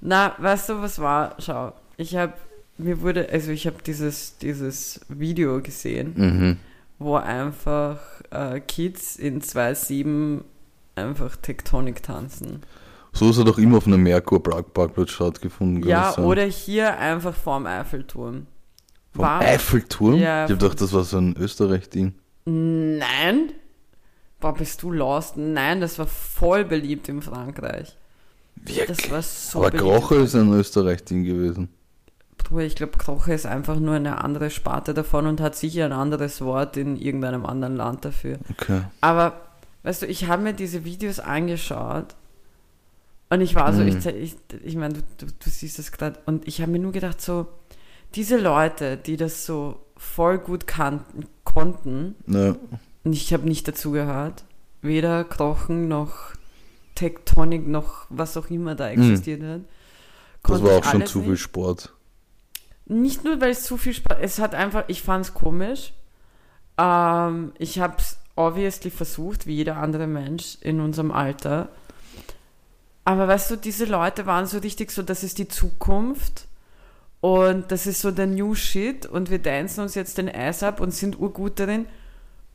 Na, weißt du, was war? Schau, ich habe, mir wurde, also ich habe dieses, dieses Video gesehen, mhm. wo einfach äh, Kids in 2.7 einfach Tektonik tanzen. So ist er doch immer auf einem Merkur-Parkplatz stattgefunden. Ja, oder hier einfach vorm Eiffelturm. Vom war, Eiffelturm? Ja, ich hab gedacht, das war so ein Österreich-Ding. Nein. Boah, bist du lost? Nein, das war voll beliebt in Frankreich. Wirklich? Das war so Aber Kroche ist ein Österreich-Ding gewesen. Bruder, ich glaube, Kroche ist einfach nur eine andere Sparte davon und hat sicher ein anderes Wort in irgendeinem anderen Land dafür. Okay. Aber, weißt du, ich habe mir diese Videos angeschaut und ich war so, mhm. ich, ich, ich meine, du, du, du siehst das gerade und ich habe mir nur gedacht, so, diese Leute, die das so voll gut kannten, konnten, ja. und ich habe nicht dazu gehört, weder Krochen noch Tektonik noch was auch immer da existiert hat. Das war auch schon zu viel Sport. Nicht nur, weil es zu viel Sport, es hat einfach, ich fand es komisch. Ähm, ich habe es obviously versucht, wie jeder andere Mensch in unserem Alter. Aber weißt du, diese Leute waren so richtig so, das ist die Zukunft und das ist so der New Shit und wir dancen uns jetzt den Eis ab und sind urgut darin.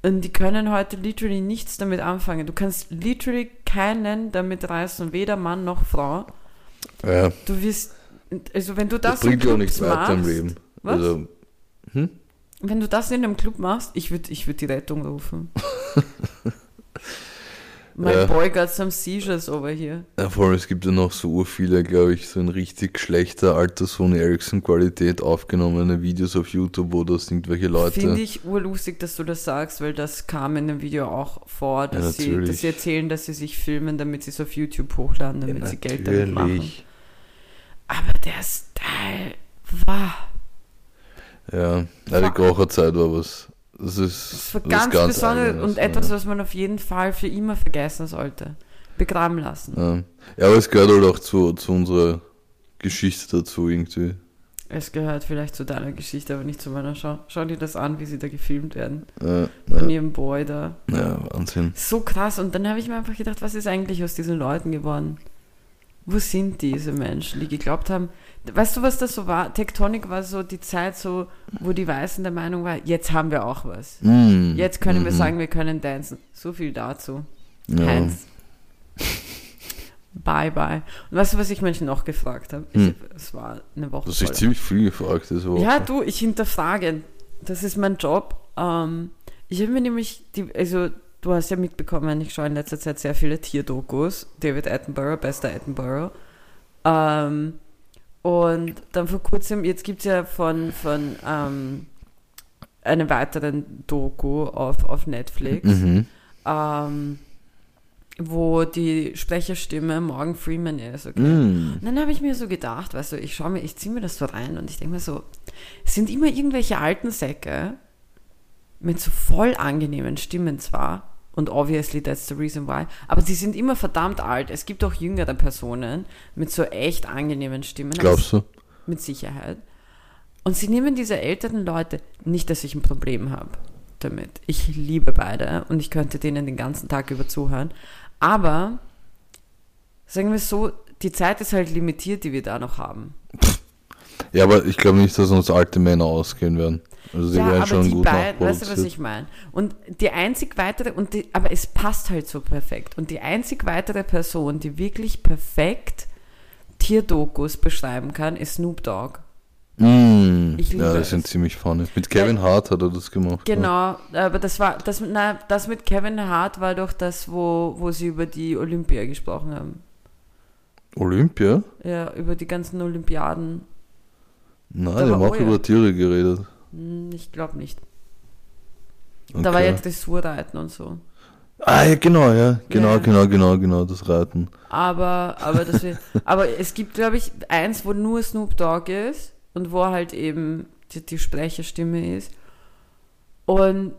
Und die können heute literally nichts damit anfangen. Du kannst literally keinen damit reißen, weder Mann noch Frau. Ja. Du wirst, also wenn du das, das bringt dir auch nichts weiter im Leben. Was? Also, hm? Wenn du das in einem Club machst, ich würde ich würd die Rettung rufen. My ja. boy got some seizures over here. Ja, vor allem, es gibt ja noch so viele, glaube ich, so in richtig schlechter alter Sony Ericsson Qualität aufgenommene Videos auf YouTube, wo das irgendwelche Leute. Finde ich urlustig, dass du das sagst, weil das kam in dem Video auch vor, dass, ja, sie, dass sie erzählen, dass sie sich filmen, damit sie es auf YouTube hochladen, damit ja, sie Geld damit machen. Aber der Style war. Ja, ja die Kocherzeit war was das ist, war ganz, ganz besonders und etwas, was man auf jeden Fall für immer vergessen sollte. Begraben lassen. Ja, ja aber es gehört halt auch zu, zu unserer Geschichte dazu irgendwie. Es gehört vielleicht zu deiner Geschichte, aber nicht zu meiner. Schau, schau dir das an, wie sie da gefilmt werden. Ja, Von ja. ihrem Boy da. Ja, Wahnsinn. So krass. Und dann habe ich mir einfach gedacht, was ist eigentlich aus diesen Leuten geworden? Wo sind diese Menschen, die geglaubt haben, Weißt du, was das so war? Tektonik war so die Zeit, so, wo die Weißen der Meinung waren, jetzt haben wir auch was. Mm. Jetzt können mm wir sagen, wir können tanzen. So viel dazu. Ja. Heinz. bye, bye. Und weißt du, was ich Menschen noch gefragt habe? Hm. Es war eine Woche. Du hast dich ziemlich viel gefragt diese Woche. Ja, du, ich hinterfrage. Das ist mein Job. Ähm, ich habe mir nämlich, die, also du hast ja mitbekommen, ich schaue in letzter Zeit sehr viele Tierdokus. David Attenborough, bester Attenborough. Ähm, und dann vor kurzem, jetzt gibt es ja von, von ähm, einem weiteren Doku auf, auf Netflix. Mhm. Ähm, wo die Sprecherstimme Morgan Freeman ist. Okay? Mm. Und dann habe ich mir so gedacht, weißt du, ich schaue mir, ich ziehe mir das so rein und ich denke mir so, es sind immer irgendwelche alten Säcke mit so voll angenehmen Stimmen zwar, und obviously that's the reason why, aber sie sind immer verdammt alt. Es gibt auch jüngere Personen mit so echt angenehmen Stimmen. aber Glaubst du? mit Sicherheit. Und sie nehmen diese älteren Leute, nicht, dass ich ein Problem habe damit. Ich liebe beide und ich könnte denen den ganzen Tag über zuhören. Aber, sagen wir so, die Zeit ist halt limitiert, die wir da noch haben. Ja, aber ich glaube nicht, dass uns alte Männer ausgehen werden. Also die ja, werden aber schon die gut beiden, weißt du, was ich meine? Und die einzig weitere, und die, aber es passt halt so perfekt. Und die einzig weitere Person, die wirklich perfekt Tierdokus beschreiben kann, ist Snoop Dogg. Mm. Ich liebe ja, die es. sind ziemlich funny. Mit Kevin Hart hat er das gemacht. ne? Genau, aber das war, das, na, das mit Kevin Hart war doch das, wo, wo sie über die Olympia gesprochen haben. Olympia? Ja, über die ganzen Olympiaden. Nein, war haben auch über Tiere geredet. Hm, Ich glaube nicht. Okay. Da war ja Dressurreiten und so. Ah, ja, genau, ja. Genau, Ja. genau, genau, genau, das Reiten. Aber, aber, das wir, aber es gibt, glaube ich, eins, wo nur Snoop Dogg ist und wo halt eben die, die Sprecherstimme ist. Und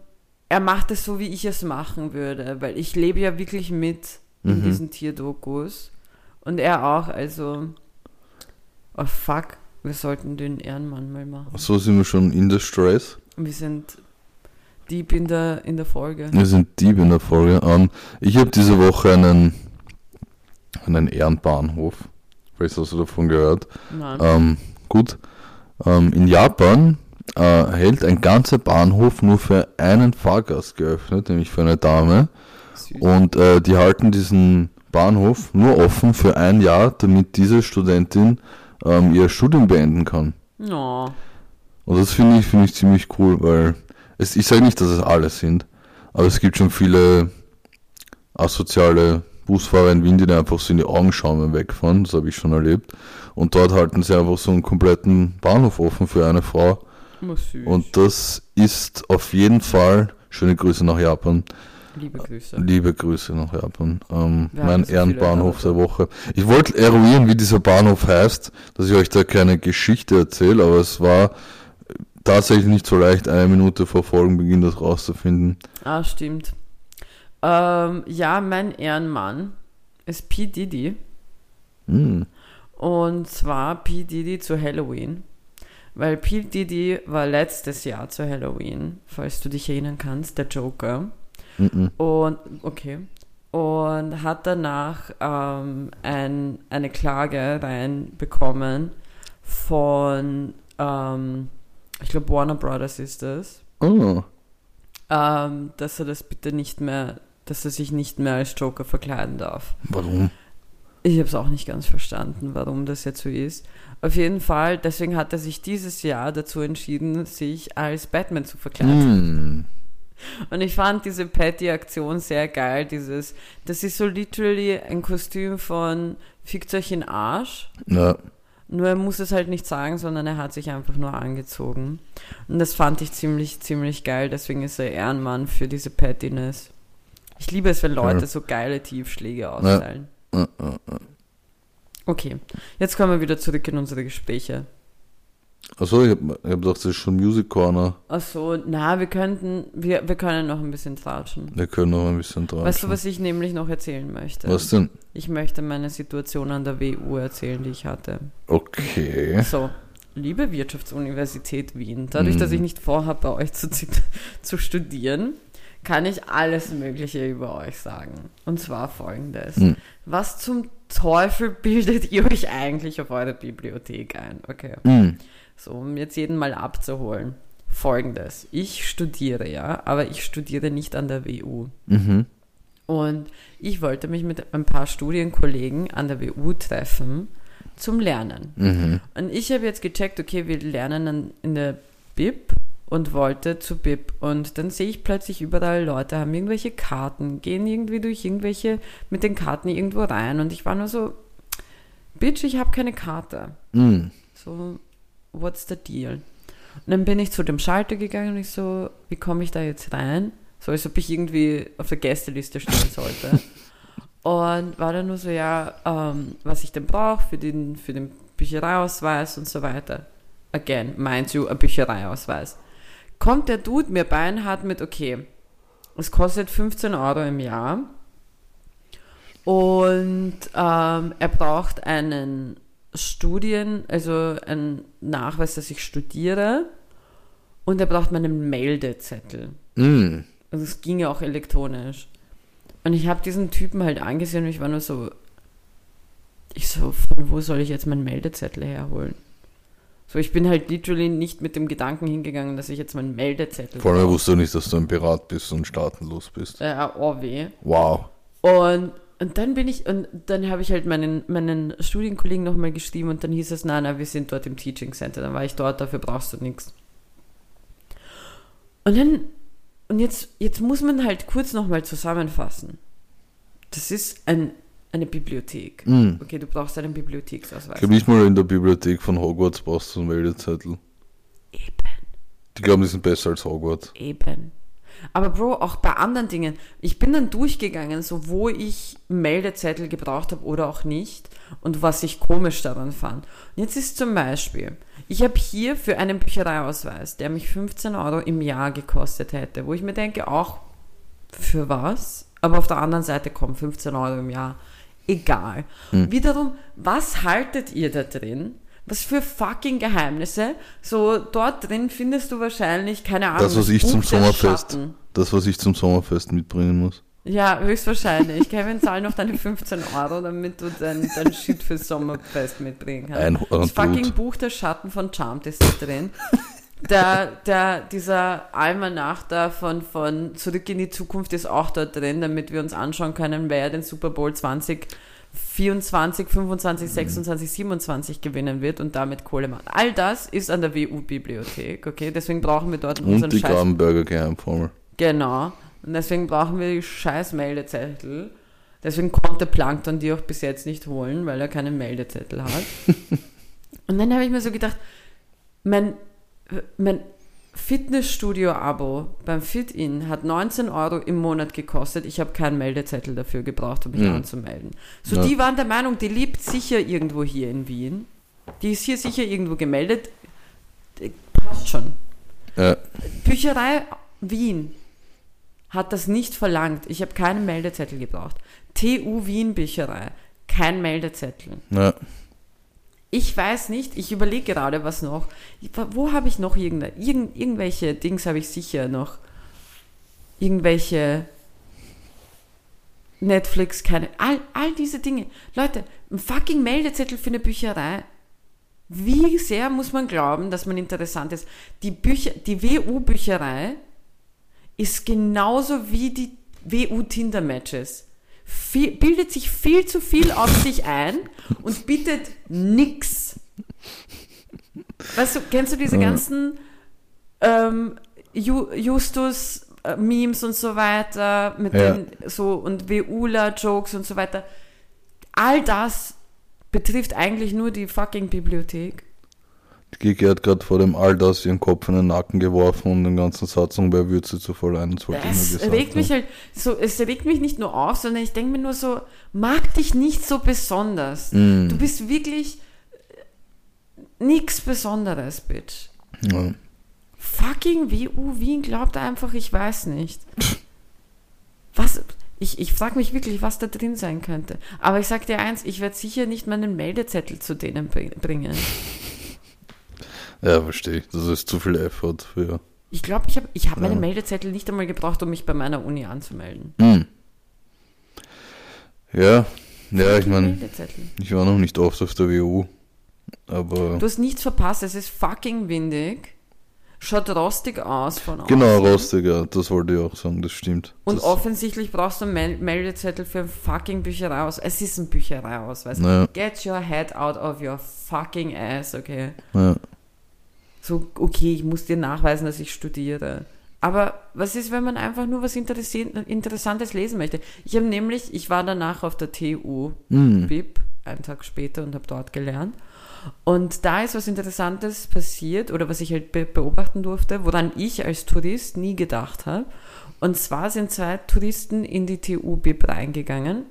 er macht es so, wie ich es machen würde, weil ich lebe ja wirklich mit in Mhm. diesen Tierdokus. Und er auch, also, oh fuck, wir sollten den Ehrenmann mal machen. So sind wir schon in der Stress. Wir sind deep in der, in der Folge. Wir sind Dieb in der Folge. Ähm, ich habe diese Woche einen, einen Ehrenbahnhof. Vielleicht hast du davon gehört. Nein. Ähm, gut. Ähm, in Japan äh, hält ein ganzer Bahnhof nur für einen Fahrgast geöffnet, nämlich für eine Dame. Süß. Und äh, die halten diesen Bahnhof nur offen für ein Jahr, damit diese Studentin ähm, ihr Studium beenden kann. No. Und das finde ich, finde ich ziemlich cool, weil es, ich sage nicht, dass es alle sind, aber es gibt schon viele asoziale Busfahrer in Wien, die einfach so in die Augen schauen beim Wegfahren, das habe ich schon erlebt. Und dort halten sie einfach so einen kompletten Bahnhof offen für eine Frau. Und das ist auf jeden Fall, schöne Grüße nach Japan, Liebe Grüße. liebe Grüße nach Japan, ähm, mein so Ehrenbahnhof der Woche. Ich wollte eruieren, wie dieser Bahnhof heißt, dass ich euch da keine Geschichte erzähle, aber es war tatsächlich nicht so leicht, eine Minute vor Folgenbeginn das rauszufinden. Ah, stimmt. Ähm, ja, mein Ehrenmann ist P. Diddy. Hm. Und zwar P. Diddy zu Halloween. Weil P. Diddy war letztes Jahr zu Halloween, falls du dich erinnern kannst, der Joker. Mhm. Und, okay. Und hat danach ähm, ein, eine Klage reinbekommen von, ähm, ich glaube, Warner Brothers ist das. Oh. ähm, dass er das bitte nicht mehr, dass er sich nicht mehr als Joker verkleiden darf. Warum? Ich habe es auch nicht ganz verstanden, warum das jetzt so ist. Auf jeden Fall, deswegen hat er sich dieses Jahr dazu entschieden, sich als Batman zu verkleiden. Hm. Und ich fand diese Patty-Aktion sehr geil. Dieses, das ist so literally ein Kostüm von Fickt euch in Arsch. Ja. Nur er muss es halt nicht sagen, sondern er hat sich einfach nur angezogen. Und das fand ich ziemlich, ziemlich geil. Deswegen ist er Ehrenmann für diese Pettiness. Ich liebe es, wenn Leute Ja. so geile Tiefschläge austeilen. Äh. Okay, jetzt kommen wir wieder zurück in unsere Gespräche. Achso, ich habe hab gedacht, das ist schon Music Corner. Ach so, na, wir könnten, wir, wir können noch ein bisschen tratschen. Wir können noch ein bisschen dran. Weißt du, was ich nämlich noch erzählen möchte? Was denn? Ich möchte meine Situation an der WU erzählen, die ich hatte. Okay. So, liebe Wirtschaftsuniversität Wien, dadurch, Mhm. dass ich nicht vorhabe, bei euch zu, zu studieren, kann ich alles Mögliche über euch sagen. Und zwar folgendes. Mhm. Was zum Teufel bildet ihr euch eigentlich auf eure Bibliothek ein? Okay. Hm. So, um jetzt jeden mal abzuholen. Folgendes. Ich studiere, ja, aber ich studiere nicht an der WU. Mhm. Und ich wollte mich mit ein paar Studienkollegen an der WU treffen zum Lernen. Mhm. Und ich habe jetzt gecheckt, okay, wir lernen dann in der BIP und wollte zu BIP. Und dann sehe ich plötzlich überall Leute haben irgendwelche Karten, gehen irgendwie durch irgendwelche mit den Karten irgendwo rein. Und ich war nur so, Bitch, ich habe keine Karte. Hm. So, what's the deal? Und dann bin ich zu dem Schalter gegangen und ich so, wie komme ich da jetzt rein? So, als ob ich irgendwie auf der Gästeliste stehen sollte. und war dann nur so, ja, ähm, was ich denn brauche für den, für den Büchereiausweis und so weiter. Again, mind you, ein Büchereiausweis. Kommt der Dude mir beinhart mit, okay, es kostet 15 Euro im Jahr und ähm, er braucht einen Studien, also einen Nachweis, dass ich studiere und er braucht meinen Meldezettel. Mm. Also es ging ja auch elektronisch. Und ich habe diesen Typen halt angesehen und ich war nur so, ich so, von wo soll ich jetzt meinen Meldezettel herholen? So, ich bin halt literally nicht mit dem Gedanken hingegangen, dass ich jetzt meinen Meldezettel Vor allem wusste du nicht, dass du ein Pirat bist und staatenlos bist. Ja, oh weh. Wow. Und, und dann bin ich, und dann habe ich halt meinen, meinen Studienkollegen nochmal geschrieben und dann hieß es, nein, nein, wir sind dort im Teaching Center. Dann war ich dort, dafür brauchst du nichts. Und dann, und jetzt, jetzt muss man halt kurz nochmal zusammenfassen. Das ist ein, eine Bibliothek. Mm. Okay, du brauchst einen Ich Bibliotheksausweis. glaube nicht mal in der Bibliothek von Hogwarts brauchst du einen Meldezettel. Eben. Die glauben, die sind besser als Hogwarts. Eben. Aber Bro, auch bei anderen Dingen. Ich bin dann durchgegangen, so wo ich Meldezettel gebraucht habe oder auch nicht und was ich komisch daran fand. Und jetzt ist zum Beispiel, ich habe hier für einen Büchereiausweis, der mich 15 Euro im Jahr gekostet hätte, wo ich mir denke, auch für was? Aber auf der anderen Seite kommen 15 Euro im Jahr. Egal. Wiederum, was haltet ihr da drin? Was für fucking Geheimnisse? So, dort drin findest du wahrscheinlich, keine Ahnung, Das, was ich zum Sommerfest, Schatten. das, was ich zum Sommerfest mitbringen muss. Ja, höchstwahrscheinlich. Kevin, zahl noch deine 15 Euro, damit du dein, dein Shit fürs Sommerfest mitbringen kannst. Ein das fucking Buch der Schatten von Charmed ist da drin. Der, der, dieser Almanach da von, von Zurück in die Zukunft ist auch dort drin, damit wir uns anschauen können, wer den Super Bowl 20, 24, 25, 26, 27 gewinnen wird und damit Kohle macht. All das ist an der WU-Bibliothek, okay? Deswegen brauchen wir dort unseren Und die scheiß Grabenberger Geheimformel. Genau. Und deswegen brauchen wir die scheiß Meldezettel. Deswegen konnte Plankton die auch bis jetzt nicht holen, weil er keinen Meldezettel hat. Und dann habe ich mir so gedacht, mein, mein Fitnessstudio-Abo beim Fit-In hat 19 Euro im Monat gekostet. Ich habe keinen Meldezettel dafür gebraucht, um mich Mhm. anzumelden. So, Ja. die waren der Meinung, die lebt sicher irgendwo hier in Wien. Die ist hier sicher irgendwo gemeldet. Passt schon. Ja, Bücherei Wien hat das nicht verlangt. Ich habe keinen Meldezettel gebraucht. TU Wien Bücherei, kein Meldezettel. ja. Ich weiß nicht, ich überlege gerade, was noch. Wo habe ich noch irgende, irgend, irgendwelche Dings habe ich sicher noch. Irgendwelche Netflix, keine. All, all diese Dinge. Leute, ein fucking Meldezettel für eine Bücherei. Wie sehr muss man glauben, dass man interessant ist? Die Bücher, die WU-Bücherei ist genauso wie die WU-Tinder-Matches. Viel, bildet sich viel zu viel auf sich ein und bietet nix. Weißt du, kennst du diese ganzen ähm, Ju Justus äh, Memes und so weiter mit Ja. den so und WUler Jokes und so weiter? All das betrifft eigentlich nur die fucking Bibliothek. Die Gigi hat gerade vor dem All das ihren Kopf in den Nacken geworfen und den ganzen Satz und wer würde sie zu voll ein? Das regt mich halt so, es regt mich nicht nur auf, sondern ich denke mir nur so, mag dich nicht so besonders. Mm. Du bist wirklich nichts Besonderes, Bitch. Ja. Fucking WU Wien glaubt einfach, ich weiß nicht. Was? Ich, ich frage mich wirklich, was da drin sein könnte. Aber ich sag dir eins, ich werde sicher nicht meinen Meldezettel zu denen bring- bringen. Ja, verstehe. Das ist zu viel Effort für. Ich glaube, ich habe ich hab Ja. meinen Meldezettel nicht einmal gebraucht, um mich bei meiner Uni anzumelden. Mm. Ja, ja, ich meine, ich war noch nicht oft auf der WU, aber Du hast nichts verpasst, es ist fucking windig. Schaut rostig aus von genau, außen. rostiger, das wollte ich auch sagen, das stimmt. Und das, offensichtlich brauchst du einen Mel Meldezettel für ein fucking Büchereiaus. Es ist ein Büchereiausweis. Naja. Get your head out of your fucking ass, okay? Ja, So, okay, ich muss dir nachweisen, dass ich studiere. Aber was ist, wenn man einfach nur was Interessantes lesen möchte? Ich habe nämlich, ich war danach auf der TU mm. BIP, einen Tag später und habe dort gelernt. Und da ist was Interessantes passiert oder was ich halt be beobachten durfte, woran ich als Tourist nie gedacht habe. Und zwar sind zwei Touristen in die TU BIP reingegangen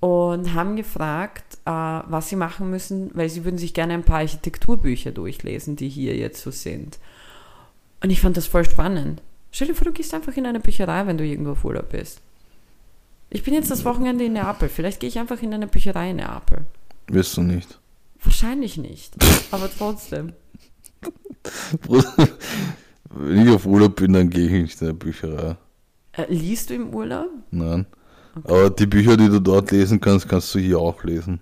und haben gefragt, äh, was sie machen müssen, weil sie würden sich gerne ein paar Architekturbücher durchlesen, die hier jetzt so sind. Und ich fand das voll spannend. Stell dir vor, du gehst einfach in eine Bücherei, wenn du irgendwo auf Urlaub bist. Ich bin jetzt das Wochenende in Neapel. Vielleicht gehe ich einfach in eine Bücherei in Neapel. Wirst du nicht. Wahrscheinlich nicht. Aber trotzdem. Wenn ich auf Urlaub bin, dann gehe ich nicht in eine Bücherei. Äh, liest du im Urlaub? Nein. Aber die Bücher, die du dort lesen kannst, kannst du hier auch lesen.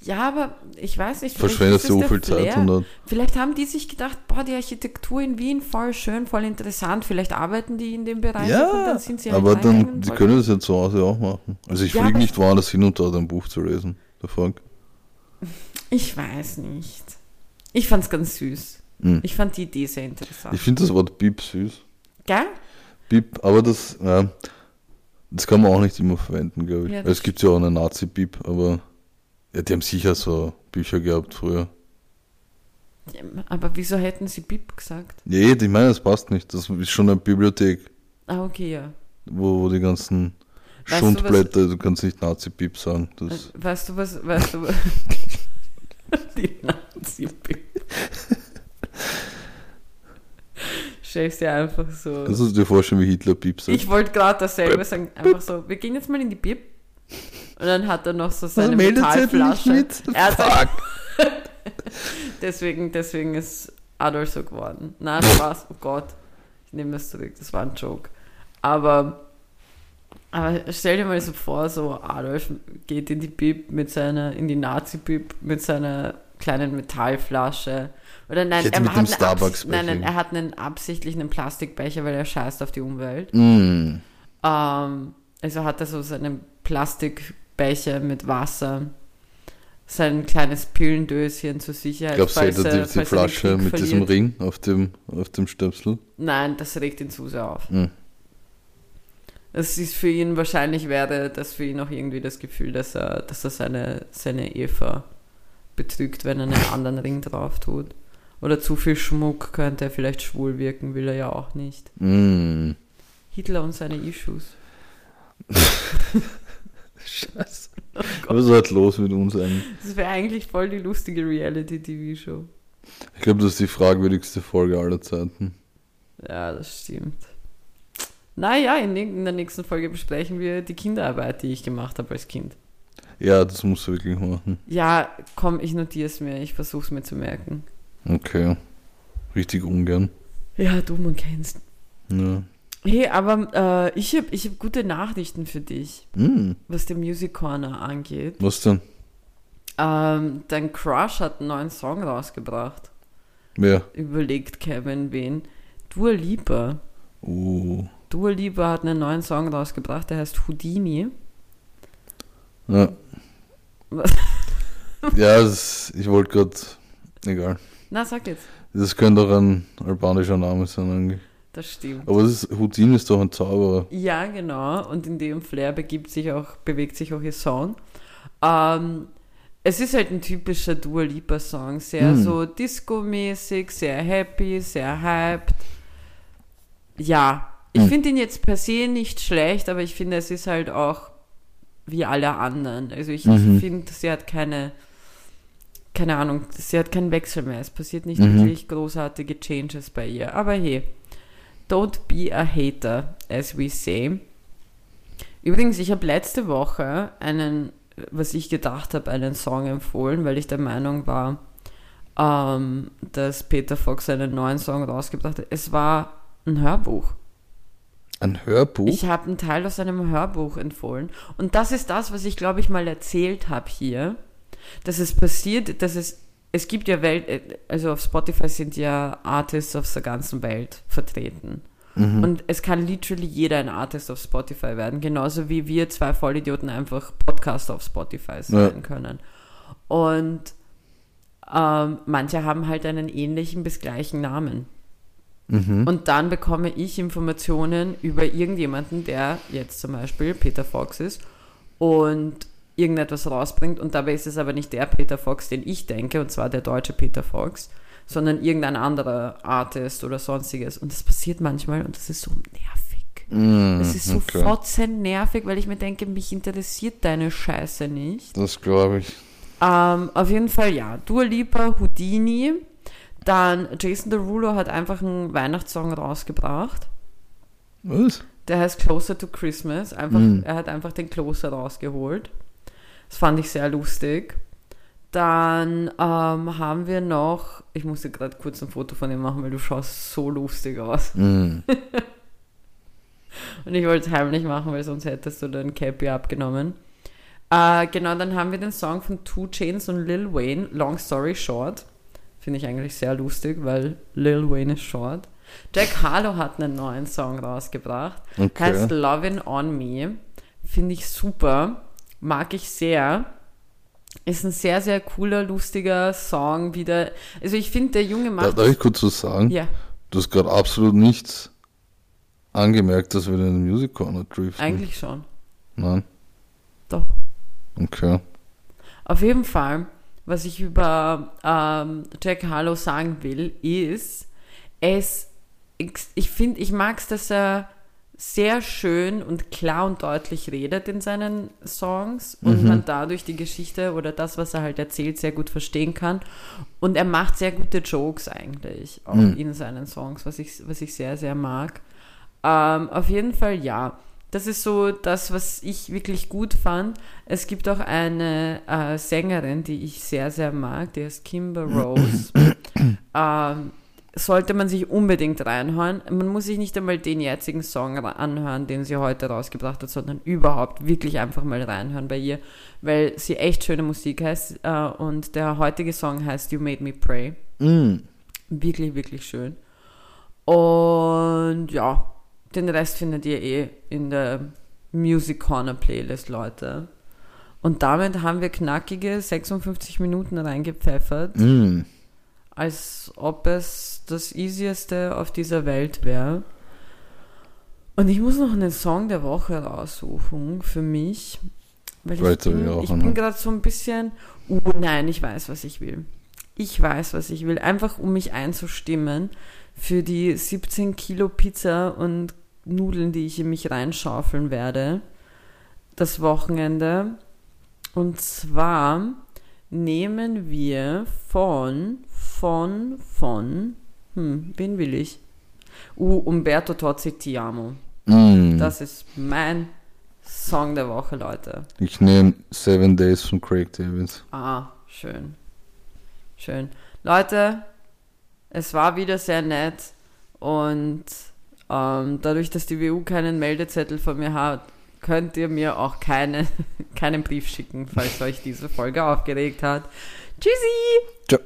Ja, aber ich weiß nicht. Verschwendest es du viel Zeit und Vielleicht haben die sich gedacht, boah, die Architektur in Wien voll schön, voll interessant. Vielleicht arbeiten die in dem Bereich und Ja, dann sind sie halt aber dann, die und können das ja zu Hause auch machen. Also ich Ja, fliege nicht woanders hin, um dort ein Buch zu lesen. Der Frank. Ich weiß nicht. Ich fand's ganz süß. Hm. Ich fand die Idee sehr interessant. Ich finde das Wort Bib süß. Gell? Bib, aber das, ja, das kann man auch nicht immer verwenden, glaube ich. Ja, es gibt ja auch eine Nazi-Bib, aber ja, die haben sicher so Bücher gehabt früher. Ja, Aber wieso hätten sie Bib gesagt? Nee, ich meine, das passt nicht. Das ist schon eine Bibliothek, Ah, okay, ja. wo, wo die ganzen Weißt du, was- Schundblätter, du kannst nicht Nazi-Bib sagen. Das, Weißt du was, weißt du was? die Nazi-Bib. Stellst dir einfach so. kannst du dir vorstellen, wie Hitler Bib sagt? Ich wollte gerade dasselbe sagen. Einfach so, wir gehen jetzt mal in die Bib. Und dann hat er noch so seine meldet sich Metallflasche. mit. Er hat Fuck. deswegen, deswegen ist Adolf so geworden. Nein, Spaß, oh Gott. Ich nehme das zurück, das war ein Joke. Aber, aber stell dir mal so vor, so Adolf geht in die Bib mit seiner, in die Nazi-Bib mit seiner kleinen Metallflasche. Oder nein, er hat einen Starbucks-Becher. Nein, nein, er hat einen absichtlichen Plastikbecher, weil er scheißt auf die Umwelt. Mm. Ähm, also hat er so seinen Plastikbecher mit Wasser, sein kleines Pillendöschen zur Sicherheit. Glaubst du, er- die, die Flasche mit diesem verliert. Ring auf dem, auf dem Stöpsel? Nein, das regt ihn zu sehr auf. Mm. Es ist für ihn wahrscheinlich wäre das für ihn auch irgendwie das Gefühl, dass er, dass er seine, seine Eva betrügt, wenn er einen anderen Ring drauf tut. Oder zu viel Schmuck könnte er vielleicht schwul wirken, will er ja auch nicht. Mm. Hitler und seine Issues. Scheiße. Was ist halt los mit uns eigentlich? Das wäre eigentlich voll die lustige Reality-TV-Show. Ich glaube, das ist die fragwürdigste Folge aller Zeiten. Ja, das stimmt. Naja, in, in der nächsten Folge besprechen wir die Kinderarbeit, die ich gemacht habe als Kind. Ja, das musst du wirklich machen. Ja, komm, ich notiere es mir, ich versuche es mir zu merken. Okay. Richtig ungern. Ja, du, man kennst. Ja. Hey, aber äh, ich habe ich hab gute Nachrichten für dich, Mm. was den Music Corner angeht. Was denn? Ähm, dein Crush hat einen neuen Song rausgebracht. Wer? Überlegt Kevin wen. Dua Lipa. Uh. Dua Lipa hat einen neuen Song rausgebracht, der heißt Houdini. Ja. Ja, das, ich wollte gerade. Egal. Na, sag jetzt. Das könnte auch ein albanischer Name sein eigentlich. Das stimmt. Aber das ist, Houdin ist doch ein Zauberer. Ja, genau. Und in dem Flair begibt sich auch, bewegt sich auch ihr Song. Ähm, es ist halt ein typischer Dua Lipa Song. Sehr Hm. so Disco-mäßig, sehr happy, sehr hyped. Ja, ich Hm. finde ihn jetzt per se nicht schlecht, aber ich finde, es ist halt auch wie alle anderen. Also ich Mhm. finde, sie hat keine, keine Ahnung, sie hat keinen Wechsel mehr. Es passiert nicht Mhm. wirklich großartige Changes bei ihr. Aber hey, don't be a hater, as we say. Übrigens, ich habe letzte Woche einen, was ich gedacht habe, einen Song empfohlen, weil ich der Meinung war, ähm, dass Peter Fox einen neuen Song rausgebracht hat. Es war ein Hörbuch. Ein Hörbuch? Ich habe einen Teil aus einem Hörbuch empfohlen. Und das ist das, was ich, glaube ich, mal erzählt habe hier. Dass es passiert, dass es, es gibt ja Welt, also auf Spotify sind ja Artists aus der ganzen Welt vertreten. Mhm. Und es kann literally jeder ein Artist auf Spotify werden. Genauso wie wir zwei Vollidioten einfach Podcaster auf Spotify sein Ja. können. Und ähm, manche haben halt einen ähnlichen bis gleichen Namen. Mhm. Und dann bekomme ich Informationen über irgendjemanden, der jetzt zum Beispiel Peter Fox ist und irgendetwas rausbringt. Und dabei ist es aber nicht der Peter Fox, den ich denke, und zwar der deutsche Peter Fox, sondern irgendein anderer Artist oder sonstiges. Und das passiert manchmal und das ist so nervig. Mm, Es ist so okay. fotzen nervig, weil ich mir denke, mich interessiert deine Scheiße nicht. Das glaube ich. Ähm, auf jeden Fall ja. Dua Lipa, Houdini. Dann Jason Derulo hat einfach einen Weihnachtssong rausgebracht. Was? Der heißt Closer to Christmas. Einfach, Mhm. Er hat einfach den Closer rausgeholt. Das fand ich sehr lustig. Dann ähm, haben wir noch, ich musste gerade kurz ein Foto von ihm machen, weil du schaust so lustig aus. Mm. Und ich wollte es heimlich machen, weil sonst hättest du dein Cappy abgenommen. Äh, genau, dann haben wir den Song von Two Chains und Lil Wayne, Long Story Short. Finde ich eigentlich sehr lustig, weil Lil Wayne ist short. Jack Harlow hat einen neuen Song rausgebracht. Okay. Heißt Lovin' on Me. Finde ich super. Mag ich sehr. Ist ein sehr, sehr cooler, lustiger Song wieder. Also ich finde, der Junge macht. darf ich kurz was sagen? ja, Du hast gerade absolut nichts angemerkt, dass wir den Music Corner driften. eigentlich schon. Nein? Doch. Okay. Auf jeden Fall, was ich über ähm, Jack Harlow sagen will, ist, es, ich finde, ich mag es, dass er sehr schön und klar und deutlich redet in seinen Songs und man dadurch die Geschichte oder das, was er halt erzählt, sehr gut verstehen kann. Und er macht sehr gute Jokes eigentlich auch in seinen Songs, was ich, was ich sehr, sehr mag. Ähm, auf jeden Fall ja. Das ist so das, was ich wirklich gut fand. Es gibt auch eine äh, Sängerin, die ich sehr, sehr mag, die heißt Kimber Rose. ähm, sollte man sich unbedingt reinhören. Man muss sich nicht einmal den jetzigen Song anhören, den sie heute rausgebracht hat, sondern überhaupt wirklich einfach mal reinhören bei ihr, weil sie echt schöne Musik heißt äh, und der heutige Song heißt You Made Me Pray. Mm. Wirklich, wirklich schön. Und ja, den Rest findet ihr eh in der Music Corner Playlist, Leute. Und damit haben wir knackige 56 Minuten reingepfeffert, Mm. als ob es das Easieste auf dieser Welt wäre. Und ich muss noch einen Song der Woche raussuchen für mich. Weil ich Weiter bin, ich bin gerade so ein bisschen, uh, nein, ich weiß, was ich will. Ich weiß, was ich will. Einfach um mich einzustimmen für die 17 Kilo Pizza und Nudeln, die ich in mich reinschaufeln werde. Das Wochenende. Und zwar nehmen wir von, von, von, hm, wen will ich? Uh, Umberto Tozzi Ti Amo. Mm. Das ist mein Song der Woche, Leute. Ich nehme Seven Days von Craig David. Ah, schön. Schön. Leute, es war wieder sehr nett und ähm, dadurch, dass die WU keinen Meldezettel von mir hat, könnt ihr mir auch keine, keinen Brief schicken, falls euch diese Folge aufgeregt hat. Tschüssi! Ciao.